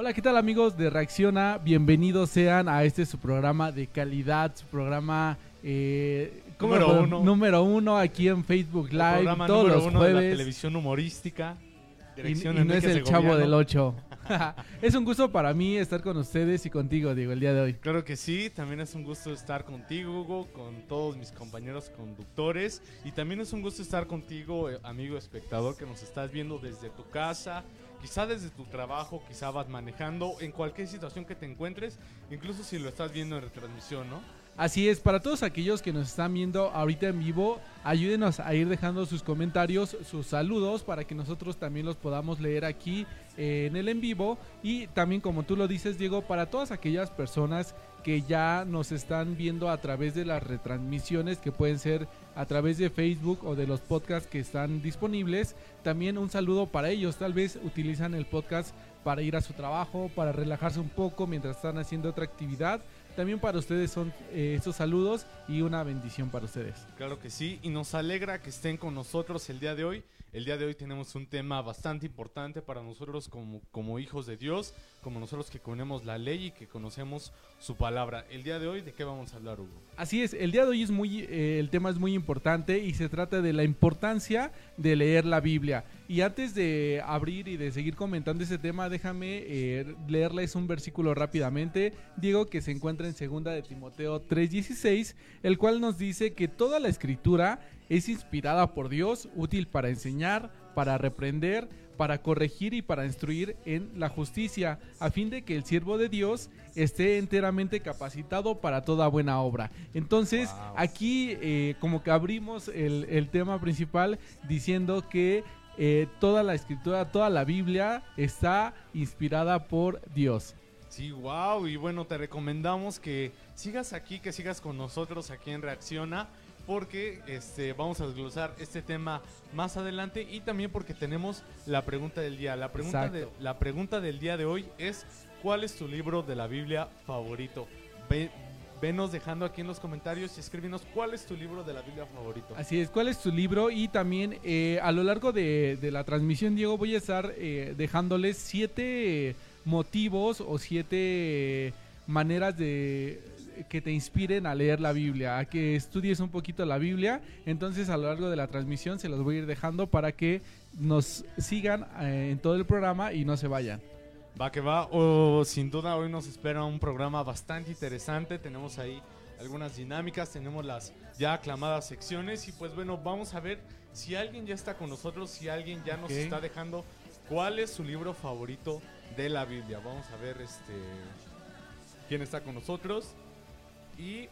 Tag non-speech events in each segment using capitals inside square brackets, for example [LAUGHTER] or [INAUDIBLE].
Hola, ¿qué tal amigos de Reacciona? Bienvenidos sean a este su programa de calidad, su programa eh, ¿cómo Número uno. número uno aquí en Facebook El Live programa todos número los uno de la jueves. televisión humorística. Y, y no es el chavo del 8. [LAUGHS] [LAUGHS] es un gusto para mí estar con ustedes y contigo, Diego, el día de hoy. Claro que sí, también es un gusto estar contigo, Hugo, con todos mis compañeros conductores. Y también es un gusto estar contigo, eh, amigo espectador, que nos estás viendo desde tu casa, quizá desde tu trabajo, quizá vas manejando, en cualquier situación que te encuentres, incluso si lo estás viendo en retransmisión, ¿no? Así es, para todos aquellos que nos están viendo ahorita en vivo, ayúdenos a ir dejando sus comentarios, sus saludos, para que nosotros también los podamos leer aquí eh, en el en vivo. Y también, como tú lo dices, Diego, para todas aquellas personas que ya nos están viendo a través de las retransmisiones, que pueden ser a través de Facebook o de los podcasts que están disponibles, también un saludo para ellos. Tal vez utilizan el podcast para ir a su trabajo, para relajarse un poco mientras están haciendo otra actividad. También para ustedes son eh, estos saludos y una bendición para ustedes. Claro que sí, y nos alegra que estén con nosotros el día de hoy. El día de hoy tenemos un tema bastante importante para nosotros como, como hijos de Dios, como nosotros que conocemos la ley y que conocemos su palabra. El día de hoy, ¿de qué vamos a hablar, Hugo? Así es, el día de hoy es muy, eh, el tema es muy importante y se trata de la importancia de leer la Biblia. Y antes de abrir y de seguir comentando ese tema, déjame eh, leerles un versículo rápidamente, Diego, que se encuentra en segunda de Timoteo 3:16, el cual nos dice que toda la escritura es inspirada por Dios, útil para enseñar, para reprender, para corregir y para instruir en la justicia, a fin de que el siervo de Dios esté enteramente capacitado para toda buena obra. Entonces, Wow. aquí eh, como que abrimos el, el tema principal diciendo que eh, toda la escritura, toda la Biblia está inspirada por Dios. Sí, wow, y bueno, te recomendamos que sigas aquí, que sigas con nosotros aquí en Reacciona, porque este, vamos a desglosar este tema más adelante y también porque tenemos la pregunta del día. La pregunta, de, la pregunta del día de hoy es, ¿cuál es tu libro de la Biblia favorito? Ve- venos dejando aquí en los comentarios y escríbenos cuál es tu libro de la Biblia favorito. Así es, ¿cuál es tu libro? Y también eh, a lo largo de, de la transmisión, Diego, voy a estar eh, dejándoles siete motivos o siete maneras de que te inspiren a leer la Biblia, a que estudies un poquito la Biblia. Entonces a lo largo de la transmisión se los voy a ir dejando para que nos sigan eh, en todo el programa y no se vayan. Va que va, o sin duda hoy nos espera un programa bastante interesante, tenemos ahí algunas dinámicas, tenemos las ya aclamadas secciones y pues bueno, vamos a ver si alguien ya está con nosotros, si alguien ya nos está dejando cuál es su libro favorito de la Biblia. Vamos a ver este quién está con nosotros y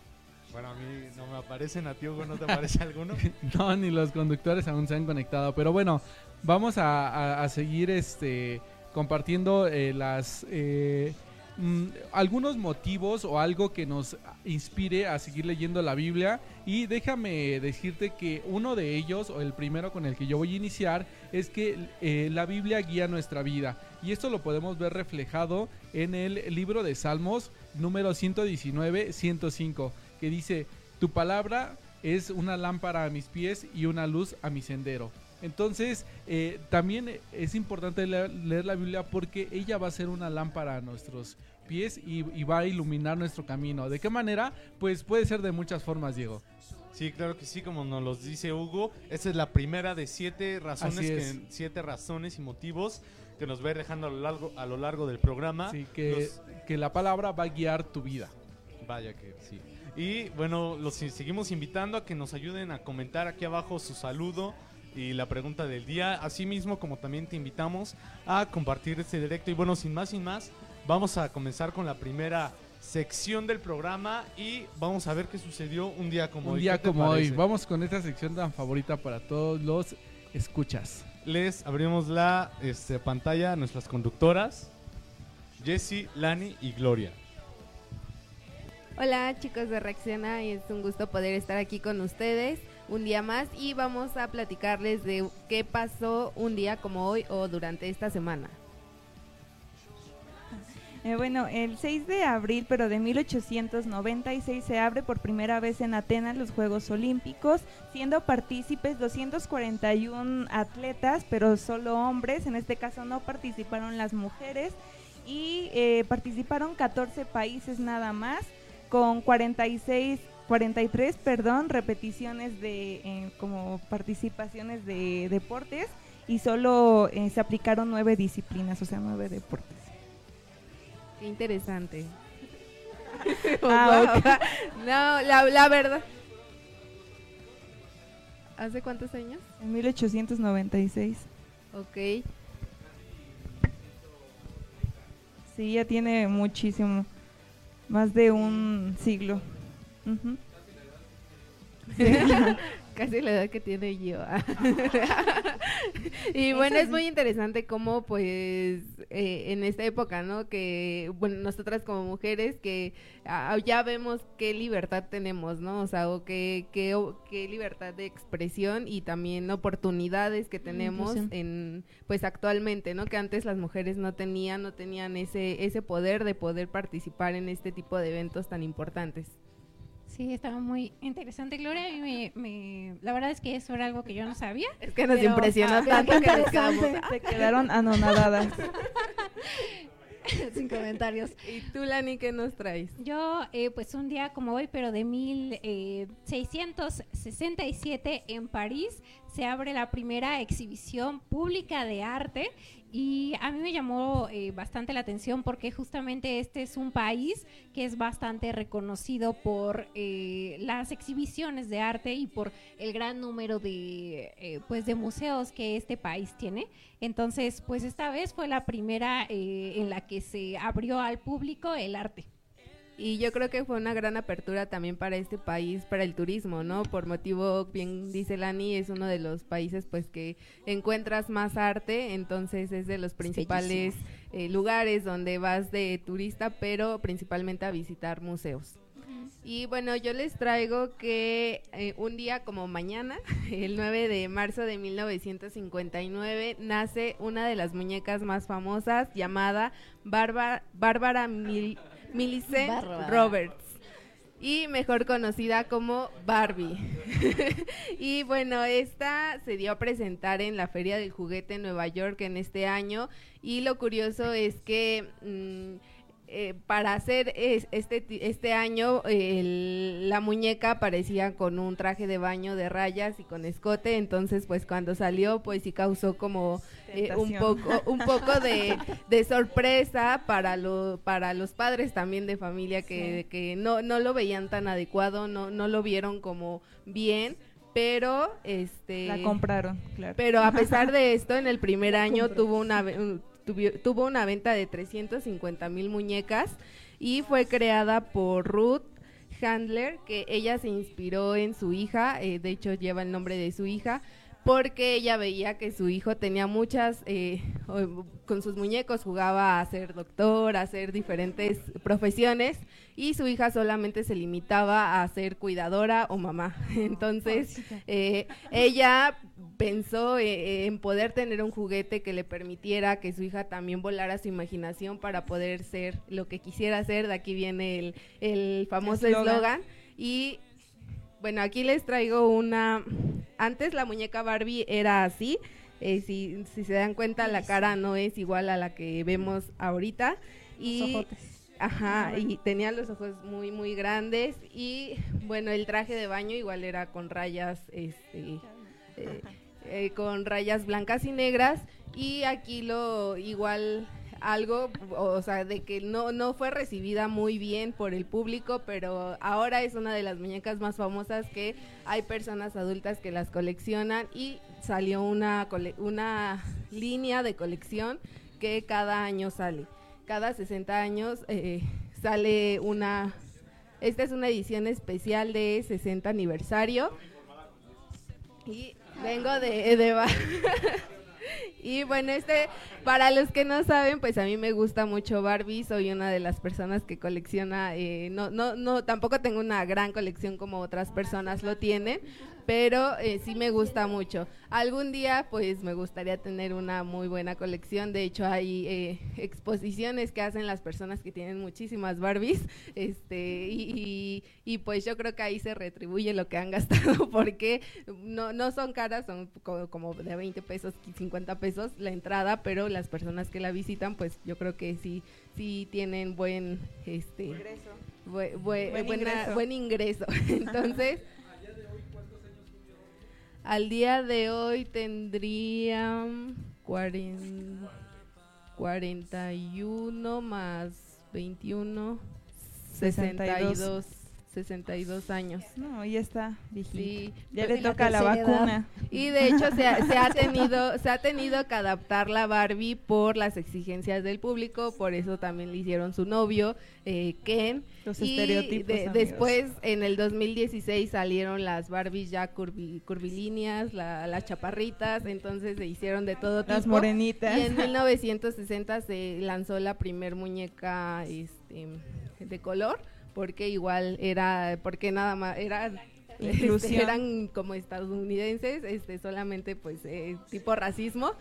bueno, a mí no me aparecen, a ti Hugo, ¿no te aparece alguno? [LAUGHS] No, ni los conductores aún se han conectado. Pero bueno, vamos a, a- seguir este compartiendo eh, las eh, mm, algunos motivos o algo que nos inspire a seguir leyendo la Biblia. Y déjame decirte que uno de ellos, o el primero con el que yo voy a iniciar, es que eh, la Biblia guía nuestra vida. Y esto lo podemos ver reflejado en el libro de Salmos número 119, 105, que dice, tu palabra es una lámpara a mis pies y una luz a mi sendero. Entonces, eh, también es importante leer, leer la Biblia porque ella va a ser una lámpara a nuestros pies y, y va a iluminar nuestro camino. ¿De qué manera? Pues puede ser de muchas formas, Diego. Sí, claro que sí, como nos los dice Hugo. Esta es la primera de siete razones, que, siete razones y motivos que nos va a ir dejando a lo largo, a lo largo del programa. Así que, que la palabra va a guiar tu vida. Vaya que sí. Y bueno, los seguimos invitando a que nos ayuden a comentar aquí abajo su saludo y la pregunta del día. Asimismo, como también te invitamos a compartir este directo. Y bueno, sin más, sin más, vamos a comenzar con la primera sección del programa y vamos a ver qué sucedió un día como Un hoy. día ¿Qué te como hoy. Vamos con esta sección tan favorita para todos los escuchas. Les abrimos la este, pantalla a nuestras conductoras, Jessie, Lani y Gloria. Hola chicos de Reacciona es un gusto poder estar aquí con ustedes un día más y vamos a platicarles de qué pasó un día como hoy o durante esta semana. Eh, bueno, el 6 de abril, pero de 1896, se abre por primera vez en Atenas los Juegos Olímpicos, siendo partícipes 241 atletas, pero solo hombres. En este caso no participaron las mujeres. y eh, participaron 14 países nada más con 46 43 perdón repeticiones de eh, como participaciones de deportes y solo eh, se aplicaron nueve disciplinas o sea nueve deportes Qué interesante. [LAUGHS] Ah, Wow. No, la, la verdad. ¿Hace cuántos años? en 1896 Ok. sí ya tiene muchísimo más de un siglo Ujú. [LAUGHS] Casi la edad que tiene yo. [LAUGHS] y bueno, es muy interesante cómo pues eh, en esta época, ¿no? Que, bueno, nosotras como mujeres que ah, ya vemos qué libertad tenemos, ¿no? O sea, o qué, qué, o- qué libertad de expresión y también oportunidades que tenemos Inclusión. en, pues actualmente, ¿no? Que antes las mujeres no tenían, no tenían ese, ese poder de poder participar en este tipo de eventos tan importantes. Sí, estaba muy interesante, Gloria. y me, me- la verdad es que eso era algo que yo no sabía. Es que nos Pero, impresionó ah, tanto que nos quedamos, se quedaron anonadadas Sin comentarios. [LAUGHS] ¿Y tú, Lani, qué nos traes? Yo, eh, pues un día como hoy, pero de 1667 en París, se abre la primera exhibición pública de arte y a mí me llamó eh, bastante la atención porque justamente este es un país que es bastante reconocido por eh, las exhibiciones de arte y por el gran número de, eh, pues de museos que este país tiene. Entonces, pues esta vez fue la primera eh, en la que se abrió al público el arte. Y yo creo que fue una gran apertura también para este país, para el turismo, ¿no? Por motivo, bien dice Lani, es uno de los países pues que encuentras más arte, entonces es de los principales eh, lugares donde vas de turista, pero principalmente a visitar museos. Y bueno, yo les traigo que eh, un día como mañana, [LAUGHS] el 9 de marzo de 1959, nace una de las muñecas más famosas llamada Bárbara, Bárbara Mil- Millicent Bárbara. Roberts. Y mejor conocida como Barbie. [LAUGHS] y bueno, esta se dio a presentar en la Feria del Juguete en Nueva York en este año. Y lo curioso es que mm, eh, para hacer es- este, este año el- la muñeca aparecía con un traje de baño de rayas y con escote, entonces pues cuando salió pues sí causó como eh, un poco un poco de, [LAUGHS] de sorpresa para lo, para los padres también de familia que, que no, no lo veían tan adecuado, no, no lo vieron como bien, pero este la compraron claro. pero a pesar de [LAUGHS] esto, en el primer año tuvo una, tuvi- tuvo una venta de 350 mil muñecas y fue creada por Ruth Handler, que ella se inspiró en su hija, eh, de hecho lleva el nombre de su hija, porque ella veía que su hijo tenía muchas, eh, con sus muñecos jugaba a ser doctor, a hacer diferentes profesiones y su hija solamente se limitaba a ser cuidadora o mamá. [LAUGHS] Entonces, eh, ella pensó eh, en poder tener un juguete que le permitiera que su hija también volara su imaginación para poder ser lo que quisiera ser. De aquí viene el, el famoso eslogan. Y bueno, aquí les traigo una... Antes la muñeca Barbie era así. eh, si, si se dan cuenta, la cara no es igual a la que vemos ahorita. Y Ojotes. Ajá, y tenía los ojos muy, muy grandes y bueno, el traje de baño igual era con rayas, este, eh, eh, con rayas blancas y negras y aquí lo igual algo, o sea, de que no, no fue recibida muy bien por el público, pero ahora es una de las muñecas más famosas que hay personas adultas que las coleccionan y salió una, cole- una línea de colección que cada año sale cada 60 años eh, sale una... Esta es una edición especial de 60 aniversario. Y vengo de... de [LAUGHS] y bueno, este, para los que no saben, pues a mí me gusta mucho Barbie, soy una de las personas que colecciona, eh, no, no, no, tampoco tengo una gran colección como otras personas lo tienen, pero eh, sí me gusta mucho. Algún día, pues me gustaría tener una muy buena colección. De hecho, hay eh, exposiciones que hacen las personas que tienen muchísimas Barbies, [LAUGHS] este, y, y, pues yo creo que ahí se retribuye lo que han [LAUGHS] gastado, porque no, no son caras, son como, de 20 pesos, 50 pesos la entrada, pero las personas que la visitan, pues yo creo que sí, sí tienen buen, este, ingreso. buen ingreso. [LAUGHS] Entonces al día de hoy tendría 40, 41 más 21, 62. 62 años. No, ya está, Sí, ya le toca la, vacuna. Y de hecho [LAUGHS] se ha, tenido se ha tenido que adaptar la Barbie por las exigencias del público, por eso también le hicieron su novio eh, Ken. Los estereotipos. después en el 2016 salieron las Barbies ya curvilíneas, las chaparritas, entonces se hicieron de todo tipo. Las morenitas. Y en 1960 se lanzó la primer muñeca este, de color porque igual era, porque nada más, era, [LAUGHS] este, eran como estadounidenses, este, solamente pues eh, tipo racismo.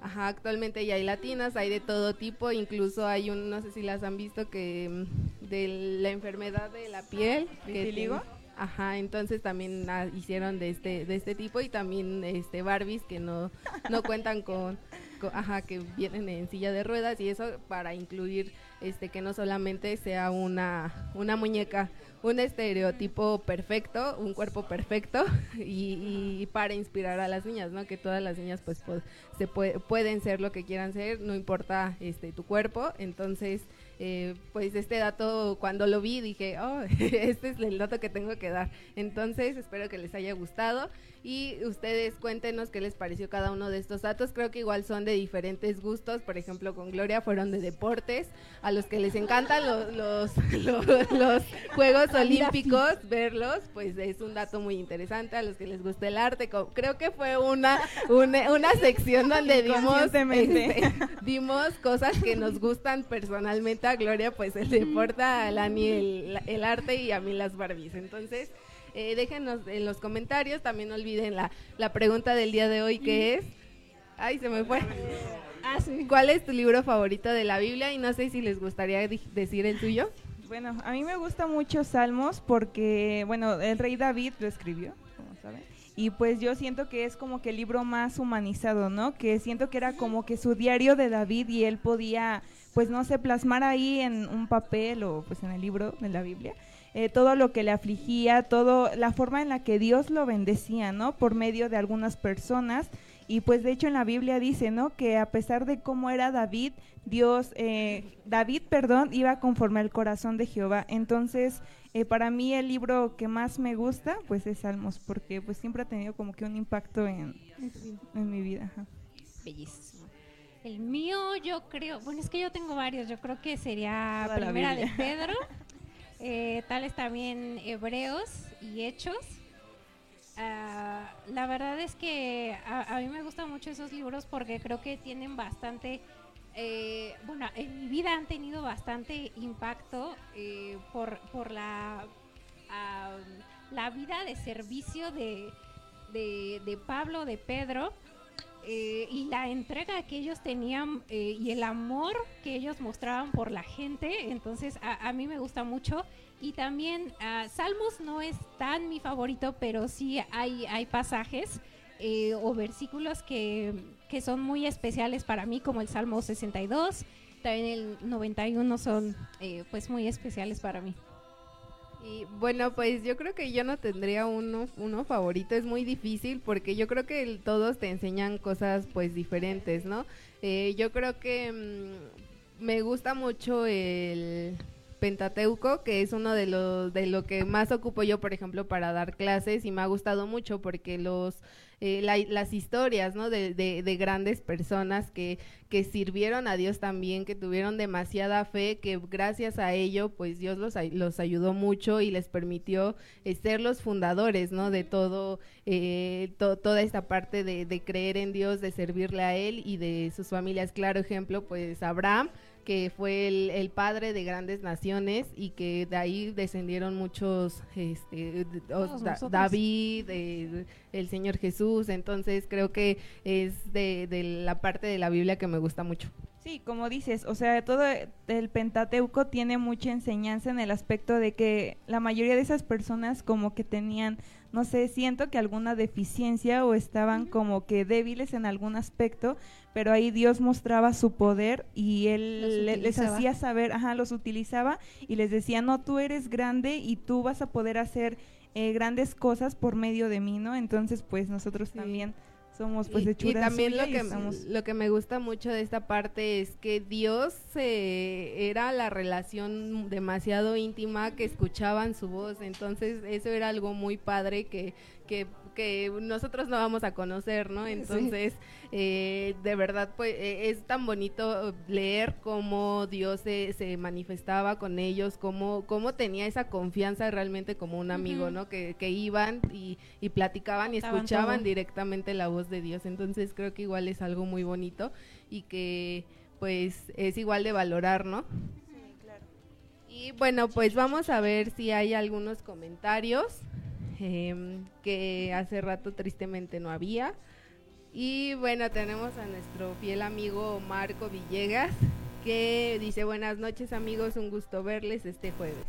Ajá, actualmente ya hay latinas, hay de todo tipo, incluso hay un, no sé si las han visto, que mm, de la enfermedad de la piel. digo Ajá, entonces también ah, hicieron de este de este tipo y también este Barbies que no no cuentan con, ajá, que vienen en silla de ruedas y eso para incluir este que no solamente sea una, una muñeca, un estereotipo perfecto, un cuerpo perfecto [LAUGHS] y, para inspirar a las niñas, ¿no? Que todas las niñas pues, se pueden ser lo que quieran ser, no importa este tu cuerpo, entonces eh, pues este dato cuando lo vi dije, oh, [LAUGHS] este es el dato que tengo que dar. Entonces espero que les haya gustado y ustedes cuéntenos qué les pareció cada uno de estos datos. Creo que igual son de diferentes gustos. Por ejemplo, con Gloria fueron de deportes. A los que les encantan los, [LAUGHS] los, Juegos Olímpicos, verlos, pues es un dato muy interesante. A los que les gusta el arte, creo que fue una, una, sección donde [LAUGHS] dimos, este, [LAUGHS] dimos cosas que nos gustan personalmente a Gloria, pues el deporte, a Lani el, el arte y a mí las Barbies. Entonces, eh, déjenos en los comentarios, también no olviden la, la pregunta del día de hoy que es... Ay, se me fue. Ah, ¿Cuál es tu libro favorito de la Biblia? Y no sé si les gustaría decir el tuyo. Bueno, a mí me gusta mucho Salmos porque, bueno, el rey David lo escribió, como saben. Y pues yo siento que es como que el libro más humanizado, ¿no? Que siento que era como que su diario de David y él podía, pues no sé, plasmar ahí en un papel o pues en el libro de la Biblia eh, todo lo que le afligía, todo la forma en la que Dios lo bendecía, ¿no? Por medio de algunas personas. Y pues de hecho en la Biblia dice, ¿no? Que a pesar de cómo era David, Dios, eh, David, perdón, iba conforme al corazón de Jehová. Entonces, eh, para mí el libro que más me gusta, pues es Salmos, porque pues siempre ha tenido como que un impacto en, en mi vida. Bellísimo. El mío, yo creo, bueno, es que yo tengo varios, yo creo que sería Primera de Pedro. [LAUGHS] eh, tales también Hebreos y Hechos. Ah, la verdad es que a, mí me gustan mucho esos libros porque creo que tienen bastante, eh, bueno, en mi vida han tenido bastante impacto eh, por, por la, ah, la vida de servicio de, de, de Pablo, de Pedro eh, y la entrega que ellos tenían eh, y el amor que ellos mostraban por la gente. Entonces, a, mí me gusta mucho. Y también, uh, Salmos no es tan mi favorito, pero sí hay, hay pasajes eh, o versículos que, que, son muy especiales para mí, como el Salmo 62. También el 91 son pues muy especiales para mí. Y bueno, pues yo creo que yo no tendría uno, uno favorito, es muy difícil porque yo creo que todos te enseñan cosas pues diferentes, ¿no? Eh, yo creo que mm, me gusta mucho el Pentateuco, que es uno de los de lo que más ocupo yo, por ejemplo, para dar clases y me ha gustado mucho porque los eh, las historias, ¿no? De, de, grandes personas que, que sirvieron a Dios también, que tuvieron demasiada fe, que gracias a ello, pues Dios los, los ayudó mucho y les permitió eh, ser los fundadores, ¿no? De todo, eh, toda esta parte de, de creer en Dios, de servirle a Él y de sus familias. Claro ejemplo, pues Abraham que fue el, el, padre de grandes naciones y que de ahí descendieron muchos, este, da, David, el, el, Señor Jesús, entonces creo que es de, de la parte de la Biblia que me gusta mucho. Sí, como dices, o sea, todo el Pentateuco tiene mucha enseñanza en el aspecto de que la mayoría de esas personas como que tenían, no sé, siento que alguna deficiencia o estaban como que débiles en algún aspecto, pero ahí Dios mostraba su poder y él les hacía saber, ajá, los utilizaba y les decía, no, tú eres grande y tú vas a poder hacer eh, grandes cosas por medio de mí, ¿no? Entonces, pues nosotros también somos pues y, también lo que lo que me gusta mucho de esta parte es que Dios eh, era la relación demasiado íntima que escuchaban su voz. Entonces eso era algo muy padre que que que nosotros no vamos a conocer, ¿no? Entonces, eh, de verdad, pues e, es tan bonito leer cómo Dios se, se manifestaba con ellos, cómo, cómo tenía esa confianza realmente como un amigo, ¿no? Que, que iban y, y platicaban y escuchaban directamente la voz de Dios. Entonces, creo que igual es algo muy bonito y que pues es igual de valorar, ¿no? Y bueno, pues vamos a ver si hay algunos comentarios. Em, que hace rato tristemente no había. Y bueno, tenemos a nuestro fiel amigo Marco Villegas, que dice buenas noches amigos, un gusto verles este jueves.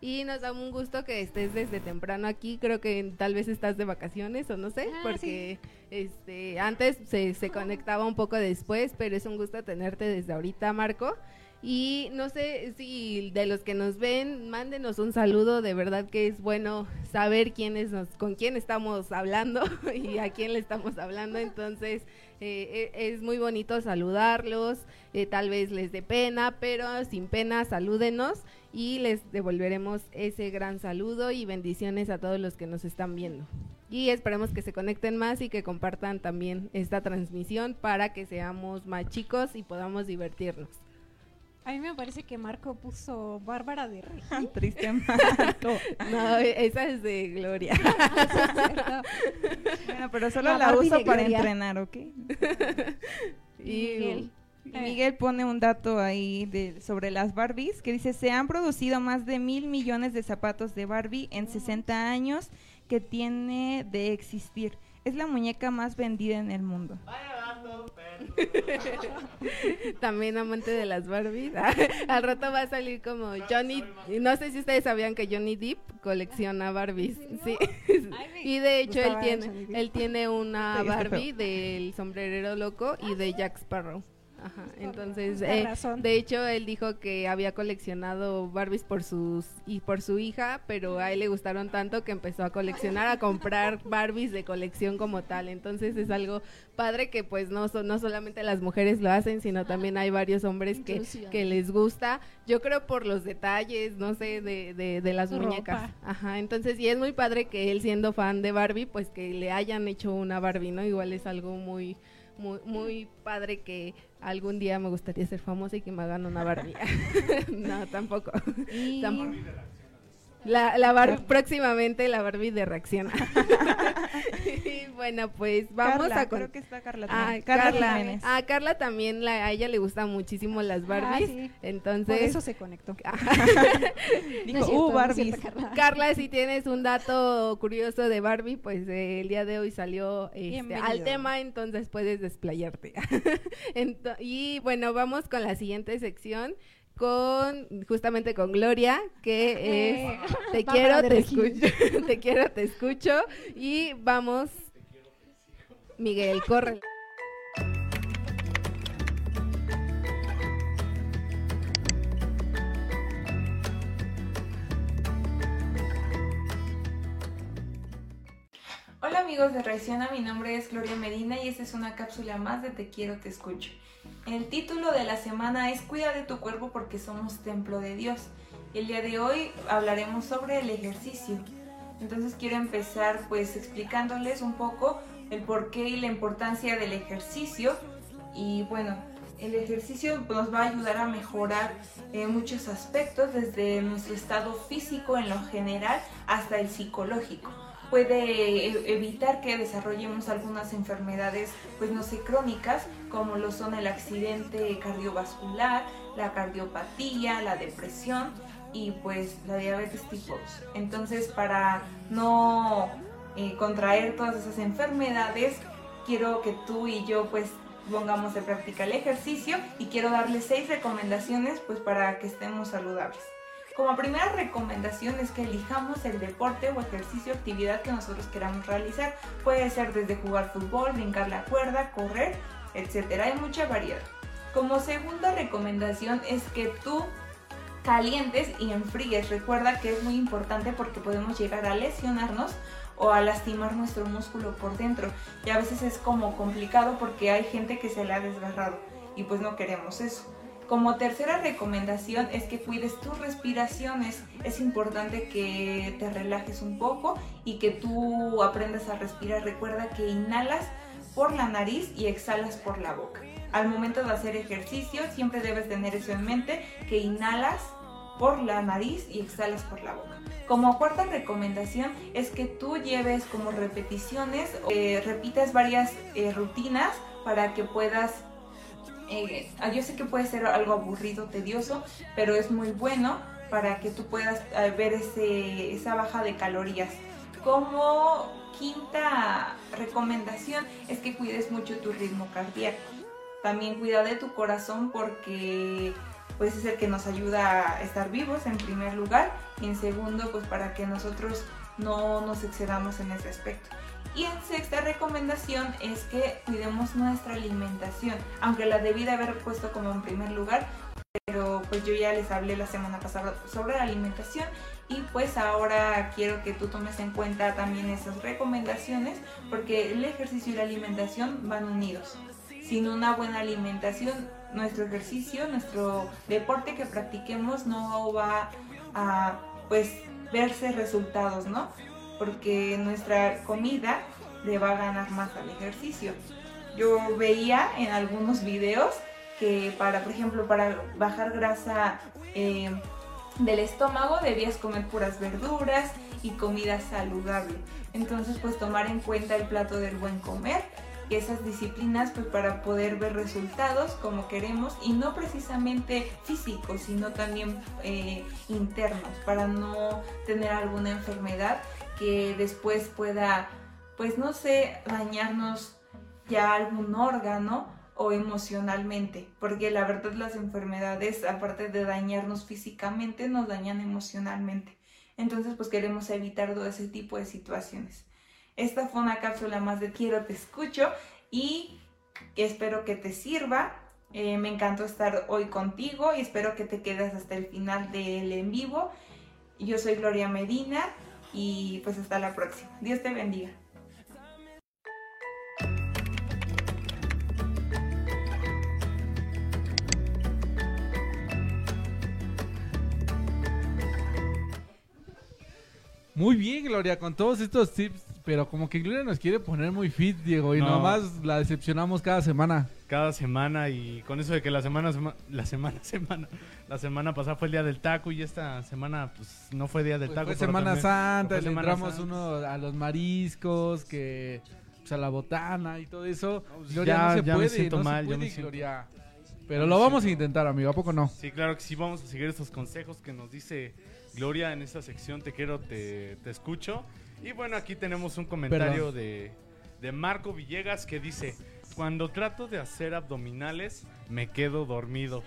Y nos da un gusto que estés desde temprano aquí, creo que tal vez estás de vacaciones o no sé, ah, porque este antes se, se conectaba un poco después, pero es un gusto tenerte desde ahorita, Marco. Y no sé si de los que nos ven, mándenos un saludo, de verdad que es bueno saber quiénes nos, con quién estamos hablando [LAUGHS] y a quién le estamos hablando, entonces eh, e, es muy bonito saludarlos, eh, tal vez les dé pena, pero sin pena salúdenos y les devolveremos ese gran saludo y bendiciones a todos los que nos están viendo. Y esperemos que se conecten más y que compartan también esta transmisión para que seamos más chicos y podamos divertirnos. A mí me parece que Marco puso Bárbara de Regil. Triste [LAUGHS] Marco. no, esa es de Gloria. [LAUGHS] bueno, pero solo la, uso para entrenar, ¿ok? [LAUGHS] y Miguel. pone un dato ahí de, sobre las Barbies que dice, se han producido más de mil millones de zapatos de Barbie en 60 años que tiene de existir. Es la muñeca más vendida en el mundo. [LAUGHS] También amante de las Barbies. [LAUGHS] Al rato va a salir como Johnny. No sé si ustedes sabían que Johnny Depp colecciona Barbies. Sí. [LAUGHS] Y de hecho él tiene, él tiene una Barbie del sombrerero loco y de Jack Sparrow. Ajá, entonces, eh, de hecho, él dijo que había coleccionado Barbies por sus y por su hija, pero a él le gustaron tanto que empezó a coleccionar, a comprar [LAUGHS] Barbies de colección como tal. Entonces es algo padre que pues no no solamente las mujeres lo hacen, sino también hay varios hombres que, que les gusta. Yo creo por los detalles, no sé, de, de, de las muñecas. Ajá, entonces y es muy padre que él siendo fan de Barbie, pues que le hayan hecho una Barbie, ¿no? Igual es algo muy muy, muy padre que algún día me gustaría ser famosa y que me hagan una Barbie. [LAUGHS] no, tampoco. tampoco. La, la próximamente la Barbie de reacción. [LAUGHS] bueno, pues vamos a creo que está Carla ah, Carla, ah, Carla también la, a ella le gustan muchísimo las ah, Barbies, entonces Por eso se conectó. [LAUGHS] Dijo, uh, Barbies. Carla. si tienes un dato curioso de Barbie, pues eh, el día de hoy salió este, al tema, entonces puedes desplayarte. [LAUGHS] y bueno, vamos con la siguiente sección con justamente con Gloria, que es Te quiero, te escucho, [LAUGHS] te quiero, te escucho y vamos Miguel, corre. Amigos de Reacciona, mi nombre es Gloria Medina y esta es una cápsula más de Te quiero, te escucho. El título de la semana es Cuida de tu cuerpo porque somos templo de Dios. El día de hoy hablaremos sobre el ejercicio. Entonces quiero empezar pues explicándoles un poco el porqué y la importancia del ejercicio. Y bueno, el ejercicio nos va a ayudar a mejorar en muchos aspectos, desde nuestro estado físico en lo general hasta el psicológico puede e-, evitar que desarrollemos algunas enfermedades, pues no sé, crónicas, como lo son el accidente cardiovascular, la cardiopatía, la depresión y pues la diabetes tipo 2. Entonces para no eh, contraer todas esas enfermedades, quiero que tú y yo pues pongamos de práctica el ejercicio y quiero darles seis recomendaciones pues para que estemos saludables. Como primera recomendación es que elijamos el deporte o ejercicio actividad que nosotros queramos realizar. Puede ser desde jugar fútbol, brincar la cuerda, correr, etc. Hay mucha variedad. Como segunda recomendación es que tú calientes y enfríes. Recuerda que es muy importante porque podemos llegar a lesionarnos o a lastimar nuestro músculo por dentro. Y a veces es como complicado porque hay gente que se le ha desgarrado y pues no queremos eso. Como tercera recomendación es que cuides tus respiraciones. Es importante que te relajes un poco y que tú aprendas a respirar. Recuerda que inhalas por la nariz y exhalas por la boca. Al momento de hacer ejercicio siempre debes tener eso en mente, que inhalas por la nariz y exhalas por la boca. Como cuarta recomendación es que tú lleves como repeticiones, eh, repitas varias eh, rutinas para que puedas eh, yo sé que puede ser algo aburrido, tedioso, pero es muy bueno para que tú puedas ver ese, esa baja de calorías. Como quinta recomendación es que cuides mucho tu ritmo cardíaco. También cuida de tu corazón porque pues es el que nos ayuda a estar vivos en primer lugar y en segundo pues para que nosotros no nos excedamos en ese aspecto. Y en sexta recomendación es que cuidemos nuestra alimentación, aunque la debí de haber puesto como en primer lugar, pero pues yo ya les hablé la semana pasada sobre la alimentación y pues ahora quiero que tú tomes en cuenta también esas recomendaciones porque el ejercicio y la alimentación van unidos. Sin una buena alimentación nuestro ejercicio, nuestro deporte que practiquemos no va a pues verse resultados, ¿no? Porque nuestra comida le va a ganar más al ejercicio. Yo veía en algunos videos que para, por ejemplo, para bajar grasa eh, del estómago debías comer puras verduras y comida saludable. Entonces, pues tomar en cuenta el plato del buen comer esas disciplinas pues para poder ver resultados como queremos y no precisamente físicos sino también eh, internos para no tener alguna enfermedad que después pueda pues no sé dañarnos ya algún órgano o emocionalmente porque la verdad las enfermedades aparte de dañarnos físicamente nos dañan emocionalmente entonces pues queremos evitar todo ese tipo de situaciones esta fue una cápsula más de Quiero Te Escucho y espero que te sirva. Eh, me encantó estar hoy contigo y espero que te quedes hasta el final del en vivo. Yo soy Gloria Medina y pues hasta la próxima. Dios te bendiga. Muy bien, Gloria, con todos estos tips pero como que Gloria nos quiere poner muy fit, Diego, y nomás la decepcionamos cada semana. Cada semana y con eso de que la semana, la semana, [LAUGHS] semana, la semana pasada fue el día del taco y esta semana pues no fue día del pues taco. Fue Semana Santa, le entramos uno a los mariscos, que pues, a la botana y todo eso. Pues Gloria ya, no se puede, me siento mal, Gloria. Pero lo vamos a intentar, amigo, ¿a poco no? Sí, claro que sí, vamos a seguir estos consejos que nos dice Gloria en esta sección Te quiero, te, te escucho. Y bueno, aquí tenemos un comentario de, Marco Villegas que dice, cuando trato de hacer abdominales me quedo dormido.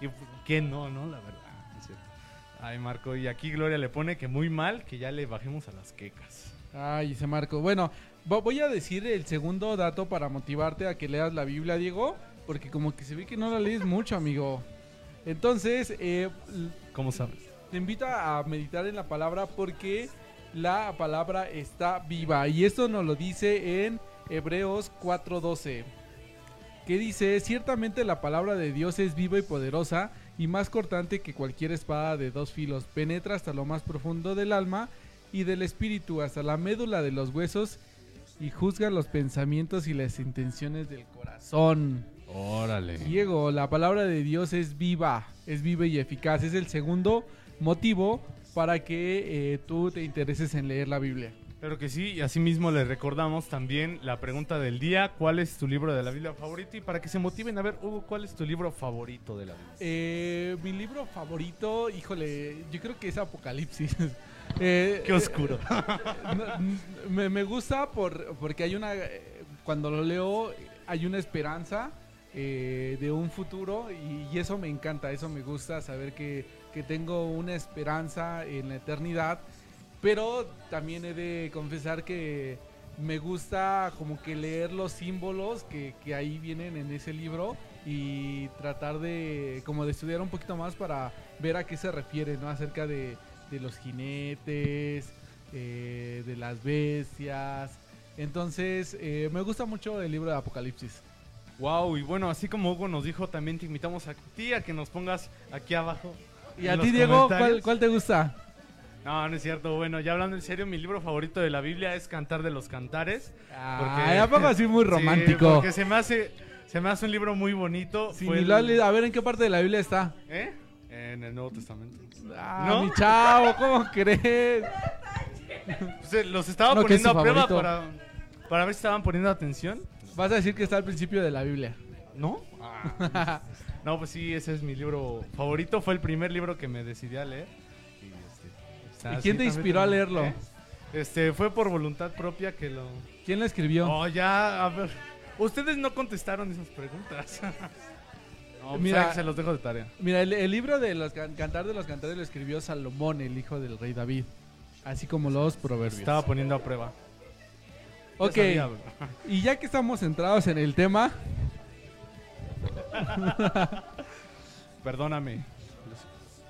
Y que no, no, la verdad. Ay, Marco, y aquí Gloria le pone que muy mal que ya le bajemos a las quecas. Ay, ese Marco. Bueno, voy a decir el segundo dato para motivarte a que leas la Biblia, Diego, porque como que se ve que no la lees mucho, amigo. Entonces, eh, ¿cómo sabes? Te invito a meditar en la palabra porque la palabra está viva. Y esto nos lo dice en Hebreos 4:12. Que dice, ciertamente la palabra de Dios es viva y poderosa y más cortante que cualquier espada de dos filos. Penetra hasta lo más profundo del alma y del espíritu, hasta la médula de los huesos y juzga los pensamientos y las intenciones del corazón. Órale. Diego, la palabra de Dios es viva, es viva y eficaz. Es el segundo motivo para que eh, tú te intereses en leer la Biblia. Claro que sí, y asimismo les recordamos también la pregunta del día, ¿cuál es tu libro de la Biblia favorito? Y para que se motiven a ver, Hugo, ¿cuál es tu libro favorito de la Biblia? Eh, mi libro favorito, híjole, yo creo que es Apocalipsis. [LAUGHS] Eh, Qué oscuro. [LAUGHS] no, me, me gusta por, porque hay una, cuando lo leo, hay una esperanza eh, de un futuro y, y eso me encanta, eso me gusta, saber que, que tengo una esperanza en la eternidad, pero también he de confesar que me gusta como que leer los símbolos que, que ahí vienen en ese libro y tratar de como de estudiar un poquito más para ver a qué se refiere, ¿no? Acerca de, de los jinetes, eh, de las bestias. Entonces, eh, me gusta mucho el libro de Apocalipsis. Wow, y bueno, así como Hugo nos dijo, también te invitamos a ti a que nos pongas aquí abajo. ¿Y a ti, Diego. ¿cuál, cuál te gusta? No, no es cierto. Bueno, ya hablando en serio, mi libro favorito de la Biblia es Cantar de los Cantares. Ay, ¿a poco así muy [LAUGHS] Sí, romántico? porque se me hace, se me hace un libro muy bonito. Sí, el- a ver, ¿en qué parte de la Biblia está? ¿Eh? En el Nuevo Testamento. Ah, ¿No? mi chavo, ¿cómo crees? Pues, eh, los estaba No, poniendo a prueba para, para ver si estaban poniendo atención. Vas a decir que está al principio de la Biblia. ¿No? [LAUGHS] No, pues sí, ese es mi libro favorito. Fue el primer libro que me decidí a leer. ¿Y así quién te inspiró a leerlo? ¿Eh? Este, fue por voluntad propia que lo... ¿Quién lo escribió? Oh, ya, a ver. Ustedes no contestaron esas preguntas. [LAUGHS] no, Mira. se los dejo de tarea. Mira, el, el libro de los can- Cantar de los Cantares lo escribió Salomón, el hijo del rey David. Así como los proverbios. Estaba poniendo a prueba. Ok, sabía, [LAUGHS] y ya que estamos centrados en el tema, [LAUGHS] Perdóname.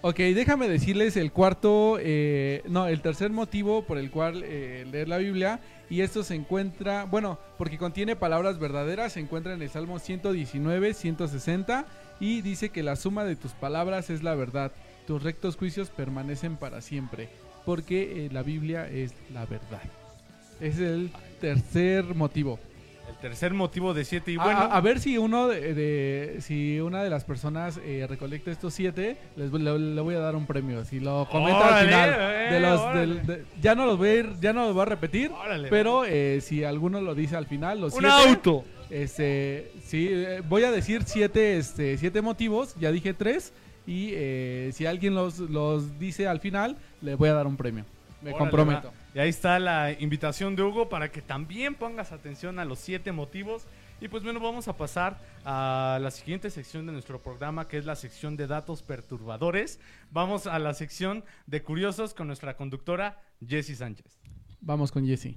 Ok, déjame decirles el cuarto, eh, no, el tercer motivo por el cual eh, leer la Biblia. Y esto se encuentra, bueno, porque contiene palabras verdaderas, se encuentra en el Salmo 119, 160 y dice que la suma de tus palabras es la verdad. Tus rectos juicios permanecen para siempre, porque eh, la Biblia es la verdad. Es el tercer motivo. Tercer motivo de siete. Y bueno, a, a ver si uno de, de- si una de las personas eh, recolecta estos siete, les le, le voy a dar un premio. Si lo comenta al final, eh, de los, del- de- ya no los voy a ir, ya no los voy a repetir, Órale. pero eh, si alguno lo dice al final, los un siete, auto. este, sí, eh, voy a decir siete, este, siete motivos. Ya dije tres y eh, si alguien los, los dice al final, le voy a dar un premio. Me Órale, comprometo. va. Y ahí está la invitación de Hugo para que también pongas atención a los siete motivos. Y pues bueno, vamos a pasar a la siguiente sección de nuestro programa, que es la sección de datos perturbadores. Vamos a la sección de curiosos con nuestra conductora Jessie Sánchez. Vamos con Jesse.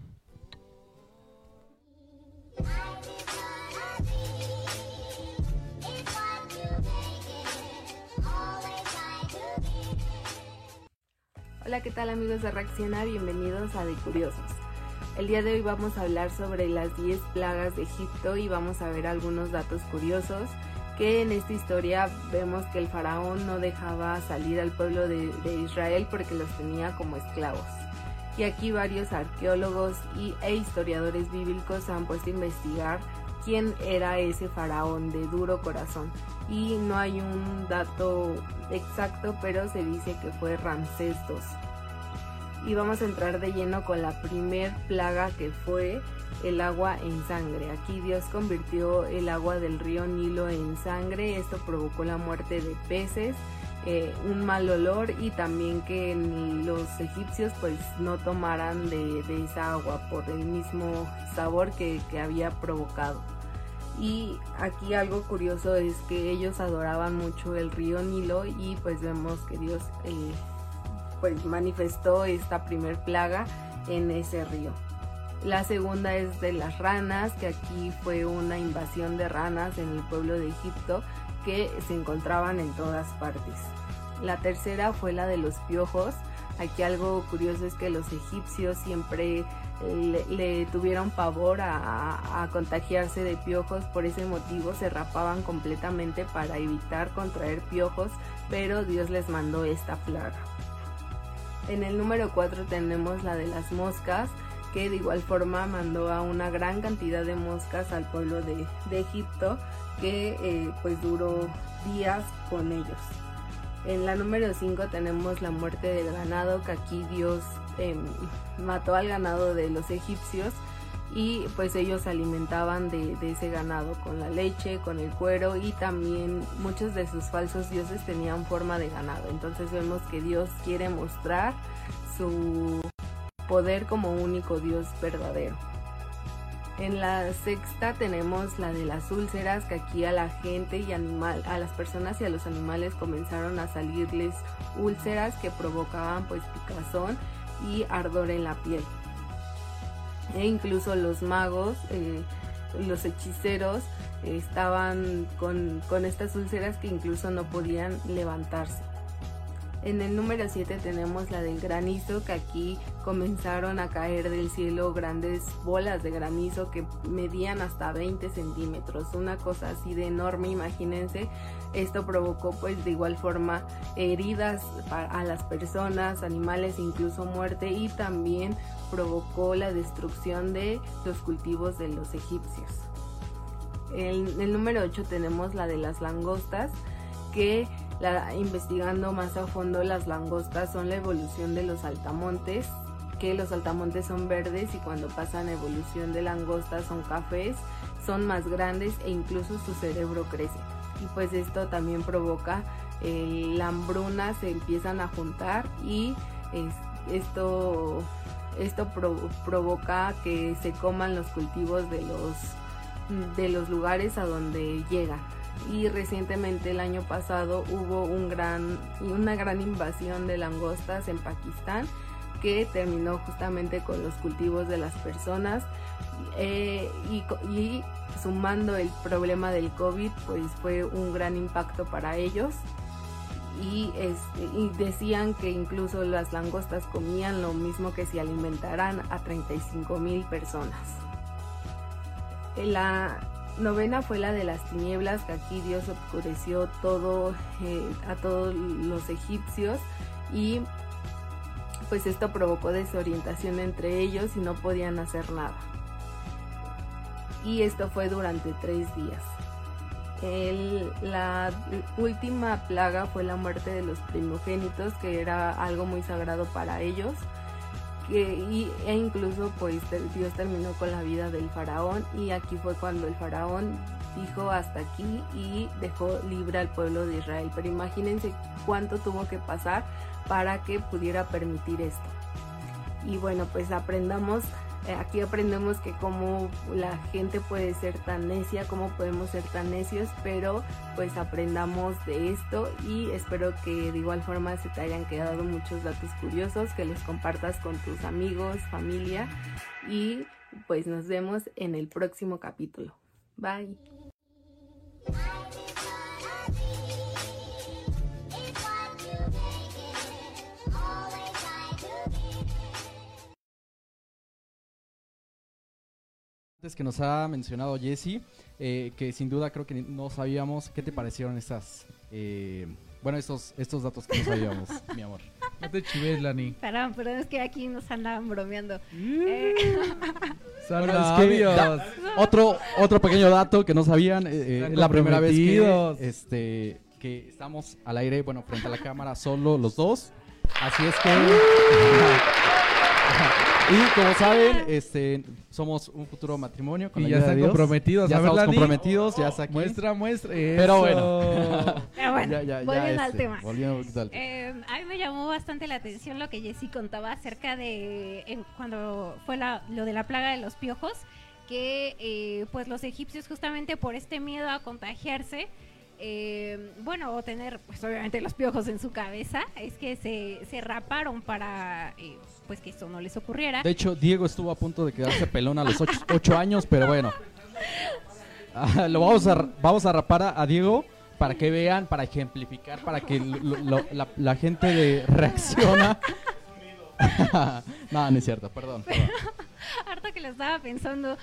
Hola, ¿qué tal amigos de Reacciona? Bienvenidos a De Curiosos. El día de hoy vamos a hablar sobre las 10 plagas de Egipto y vamos a ver algunos datos curiosos que en esta historia vemos que el faraón no dejaba salir al pueblo de, Israel porque los tenía como esclavos. Y aquí varios arqueólogos y, e historiadores bíblicos han puesto a investigar quién era ese faraón de duro corazón. Y no hay un dato exacto, pero se dice que fue Ramsés II. Y vamos a entrar de lleno con la primer plaga que fue el agua en sangre. Aquí Dios convirtió el agua del río Nilo en sangre. Esto provocó la muerte de peces, eh, un mal olor y también que los egipcios pues no tomaran de, esa agua por el mismo sabor que había provocado. Y aquí algo curioso es que ellos adoraban mucho el río Nilo y pues vemos que Dios eh, pues manifestó esta primer plaga en ese río. La segunda es de las ranas, que aquí fue una invasión de ranas en el pueblo de Egipto que se encontraban en todas partes. La tercera fue la de los piojos. Aquí algo curioso es que los egipcios siempre le, tuvieron pavor a, contagiarse de piojos, por ese motivo se rapaban completamente para evitar contraer piojos, pero Dios les mandó esta plaga. En el número 4 tenemos la de las moscas, que de igual forma mandó a una gran cantidad de moscas al pueblo de, de Egipto, que eh, pues duró días con ellos. En la número 5 tenemos la muerte del ganado, que aquí Dios em, mató al ganado de los egipcios y pues ellos se alimentaban de, de, ese ganado con la leche, con el cuero y también muchos de sus falsos dioses tenían forma de ganado. Entonces vemos que Dios quiere mostrar su poder como único Dios verdadero. En la sexta tenemos la de las úlceras, que aquí a la gente y animal, a las personas y a los animales comenzaron a salirles úlceras que provocaban pues picazón y ardor en la piel. E incluso los magos, eh, los hechiceros, estaban con, con estas úlceras que incluso no podían levantarse. En el número 7 tenemos la del granizo, que aquí comenzaron a caer del cielo grandes bolas de granizo que medían hasta 20 centímetros, una cosa así de enorme, imagínense. Esto provocó pues de igual forma heridas a las personas, animales, incluso muerte y también provocó la destrucción de los cultivos de los egipcios. En el número 8 tenemos la de las langostas, que la, investigando más a fondo las langostas son la evolución de los altamontes, que los altamontes son verdes y cuando pasan a evolución de langostas son cafés, son más grandes e incluso su cerebro crece. Y pues esto también provoca eh, la hambruna, se empiezan a juntar y es, esto, esto pro, provoca que se coman los cultivos de los, de los lugares a donde llegan y recientemente el año pasado hubo un gran, una gran invasión de langostas en Pakistán que terminó justamente con los cultivos de las personas eh, y, sumando el problema del COVID pues fue un gran impacto para ellos y, y decían que incluso las langostas comían lo mismo que si alimentaran a 35 mil personas. La, novena fue la de las tinieblas, que aquí Dios oscureció todo eh, a todos los egipcios y pues esto provocó desorientación entre ellos y no podían hacer nada. Y esto fue durante tres días. La última plaga fue la muerte de los primogénitos, que era algo muy sagrado para ellos y, e incluso pues Dios terminó con la vida del faraón y aquí fue cuando el faraón dijo hasta aquí y dejó libre al pueblo de Israel. Pero imagínense cuánto tuvo que pasar para que pudiera permitir esto. Y bueno, pues aprendamos aquí aprendemos que cómo la gente puede ser tan necia, cómo podemos ser tan necios, pero pues aprendamos de esto y espero que de igual forma se te hayan quedado muchos datos curiosos, que los compartas con tus amigos, familia y pues nos vemos en el próximo capítulo. Bye. Que nos ha mencionado Jesse, eh, que sin duda creo que no sabíamos. ¿Qué te parecieron estas, eh, bueno, estos, estos datos que no sabíamos, [LAUGHS] mi amor? No te chives, Lani. Perdón, pero es que aquí nos andaban bromeando. Mm. Eh, Bueno, es que, labios. da- [LAUGHS] otro, otro pequeño dato que no sabían, eh, la primera vez que, este, que estamos al aire, bueno, frente a la cámara, solo los dos. Así es que... [LAUGHS] y [LAUGHS] como saben, este, somos un futuro matrimonio con Y la ya ayuda de están Dios. comprometidos. Ya A ver, estamos Lani. comprometidos, ya está aquí. Muestra, muestra. Pero eso. bueno. pero [LAUGHS] bueno, Ya, ya, ya, volviendo al este, tema. volviendo un poquito al tema. Eh, a mí me llamó bastante la atención lo que Jessy contaba acerca de en- cuando fue la- lo de la plaga de los piojos, que eh, pues los egipcios justamente por este miedo a contagiarse, eh, bueno, o tener pues obviamente los piojos en su cabeza, es que se, se raparon para eh, pues que esto no les ocurriera. De hecho, Diego estuvo a punto de quedarse pelón a los 8 [LAUGHS] años, pero bueno. Ah, lo vamos a, vamos a rapar a, a Diego para que vean, para ejemplificar, para que lo- lo- la, la gente de reacciona. [LAUGHS] no, no es cierto, perdón. perdón. [LAUGHS] Harta que lo estaba pensando.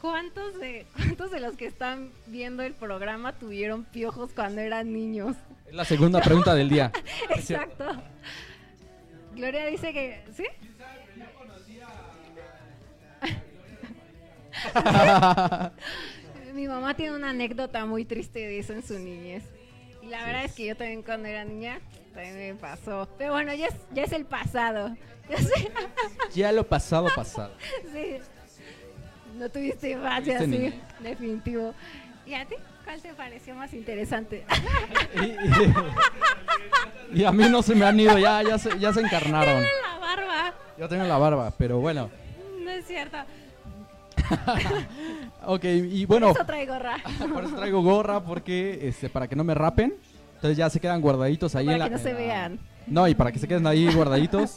¿Cuántos de, ¿Cuántos de los que están viendo el programa tuvieron piojos cuando eran niños? Es la segunda pregunta del día. Exacto. Gloria dice que. ¿Sí? Mi mamá tiene una anécdota muy triste de eso en su niñez. Y la verdad es que yo también cuando era niña también me pasó. Pero bueno, ya es, ya es el pasado. Ya sé, Ya lo pasado, pasado. sí. No tuviste infancia, sí, definitivo. ¿Y a ti? ¿Cuál te pareció más interesante? [LAUGHS] Y, y- y a mí no se me han ido, ya, ya, se, ya se encarnaron. la barba. Yo tengo la barba, pero bueno. No es cierto. [LAUGHS] Ok, y bueno, Eso trae gorra. [LAUGHS] por eso traigo gorra, porque este, para que no me rapen. Entonces ya se quedan guardaditos ahí Para en la. que no se la- vean. No, y para que se queden ahí guardaditos.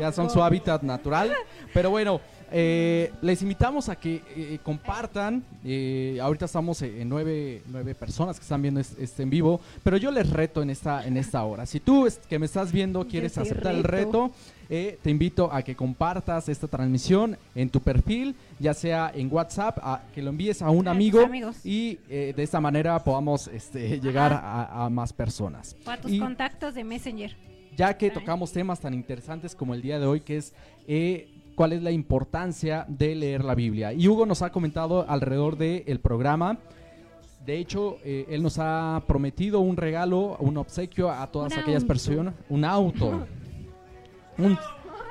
Ya son su hábitat natural. Pero bueno, eh, les invitamos a que eh, compartan. eh, ahorita estamos en nueve, nueve personas que están viendo es- este en vivo. Pero yo les reto en esta, en esta hora. Si tú es- que me estás viendo quieres aceptar el reto. eh, te invito a que compartas esta transmisión en tu perfil, ya sea en WhatsApp, a que lo envíes a un amigo y eh, de esta manera podamos este, llegar a, a más personas. O a tus Y- contactos de Messenger. ya que tocamos temas tan interesantes como el día de hoy, que es eh, cuál es la importancia de leer la Biblia. Y Hugo nos ha comentado alrededor del programa. De hecho, eh, él nos ha prometido un regalo, un obsequio a todas Un aquellas personas. Un auto. un,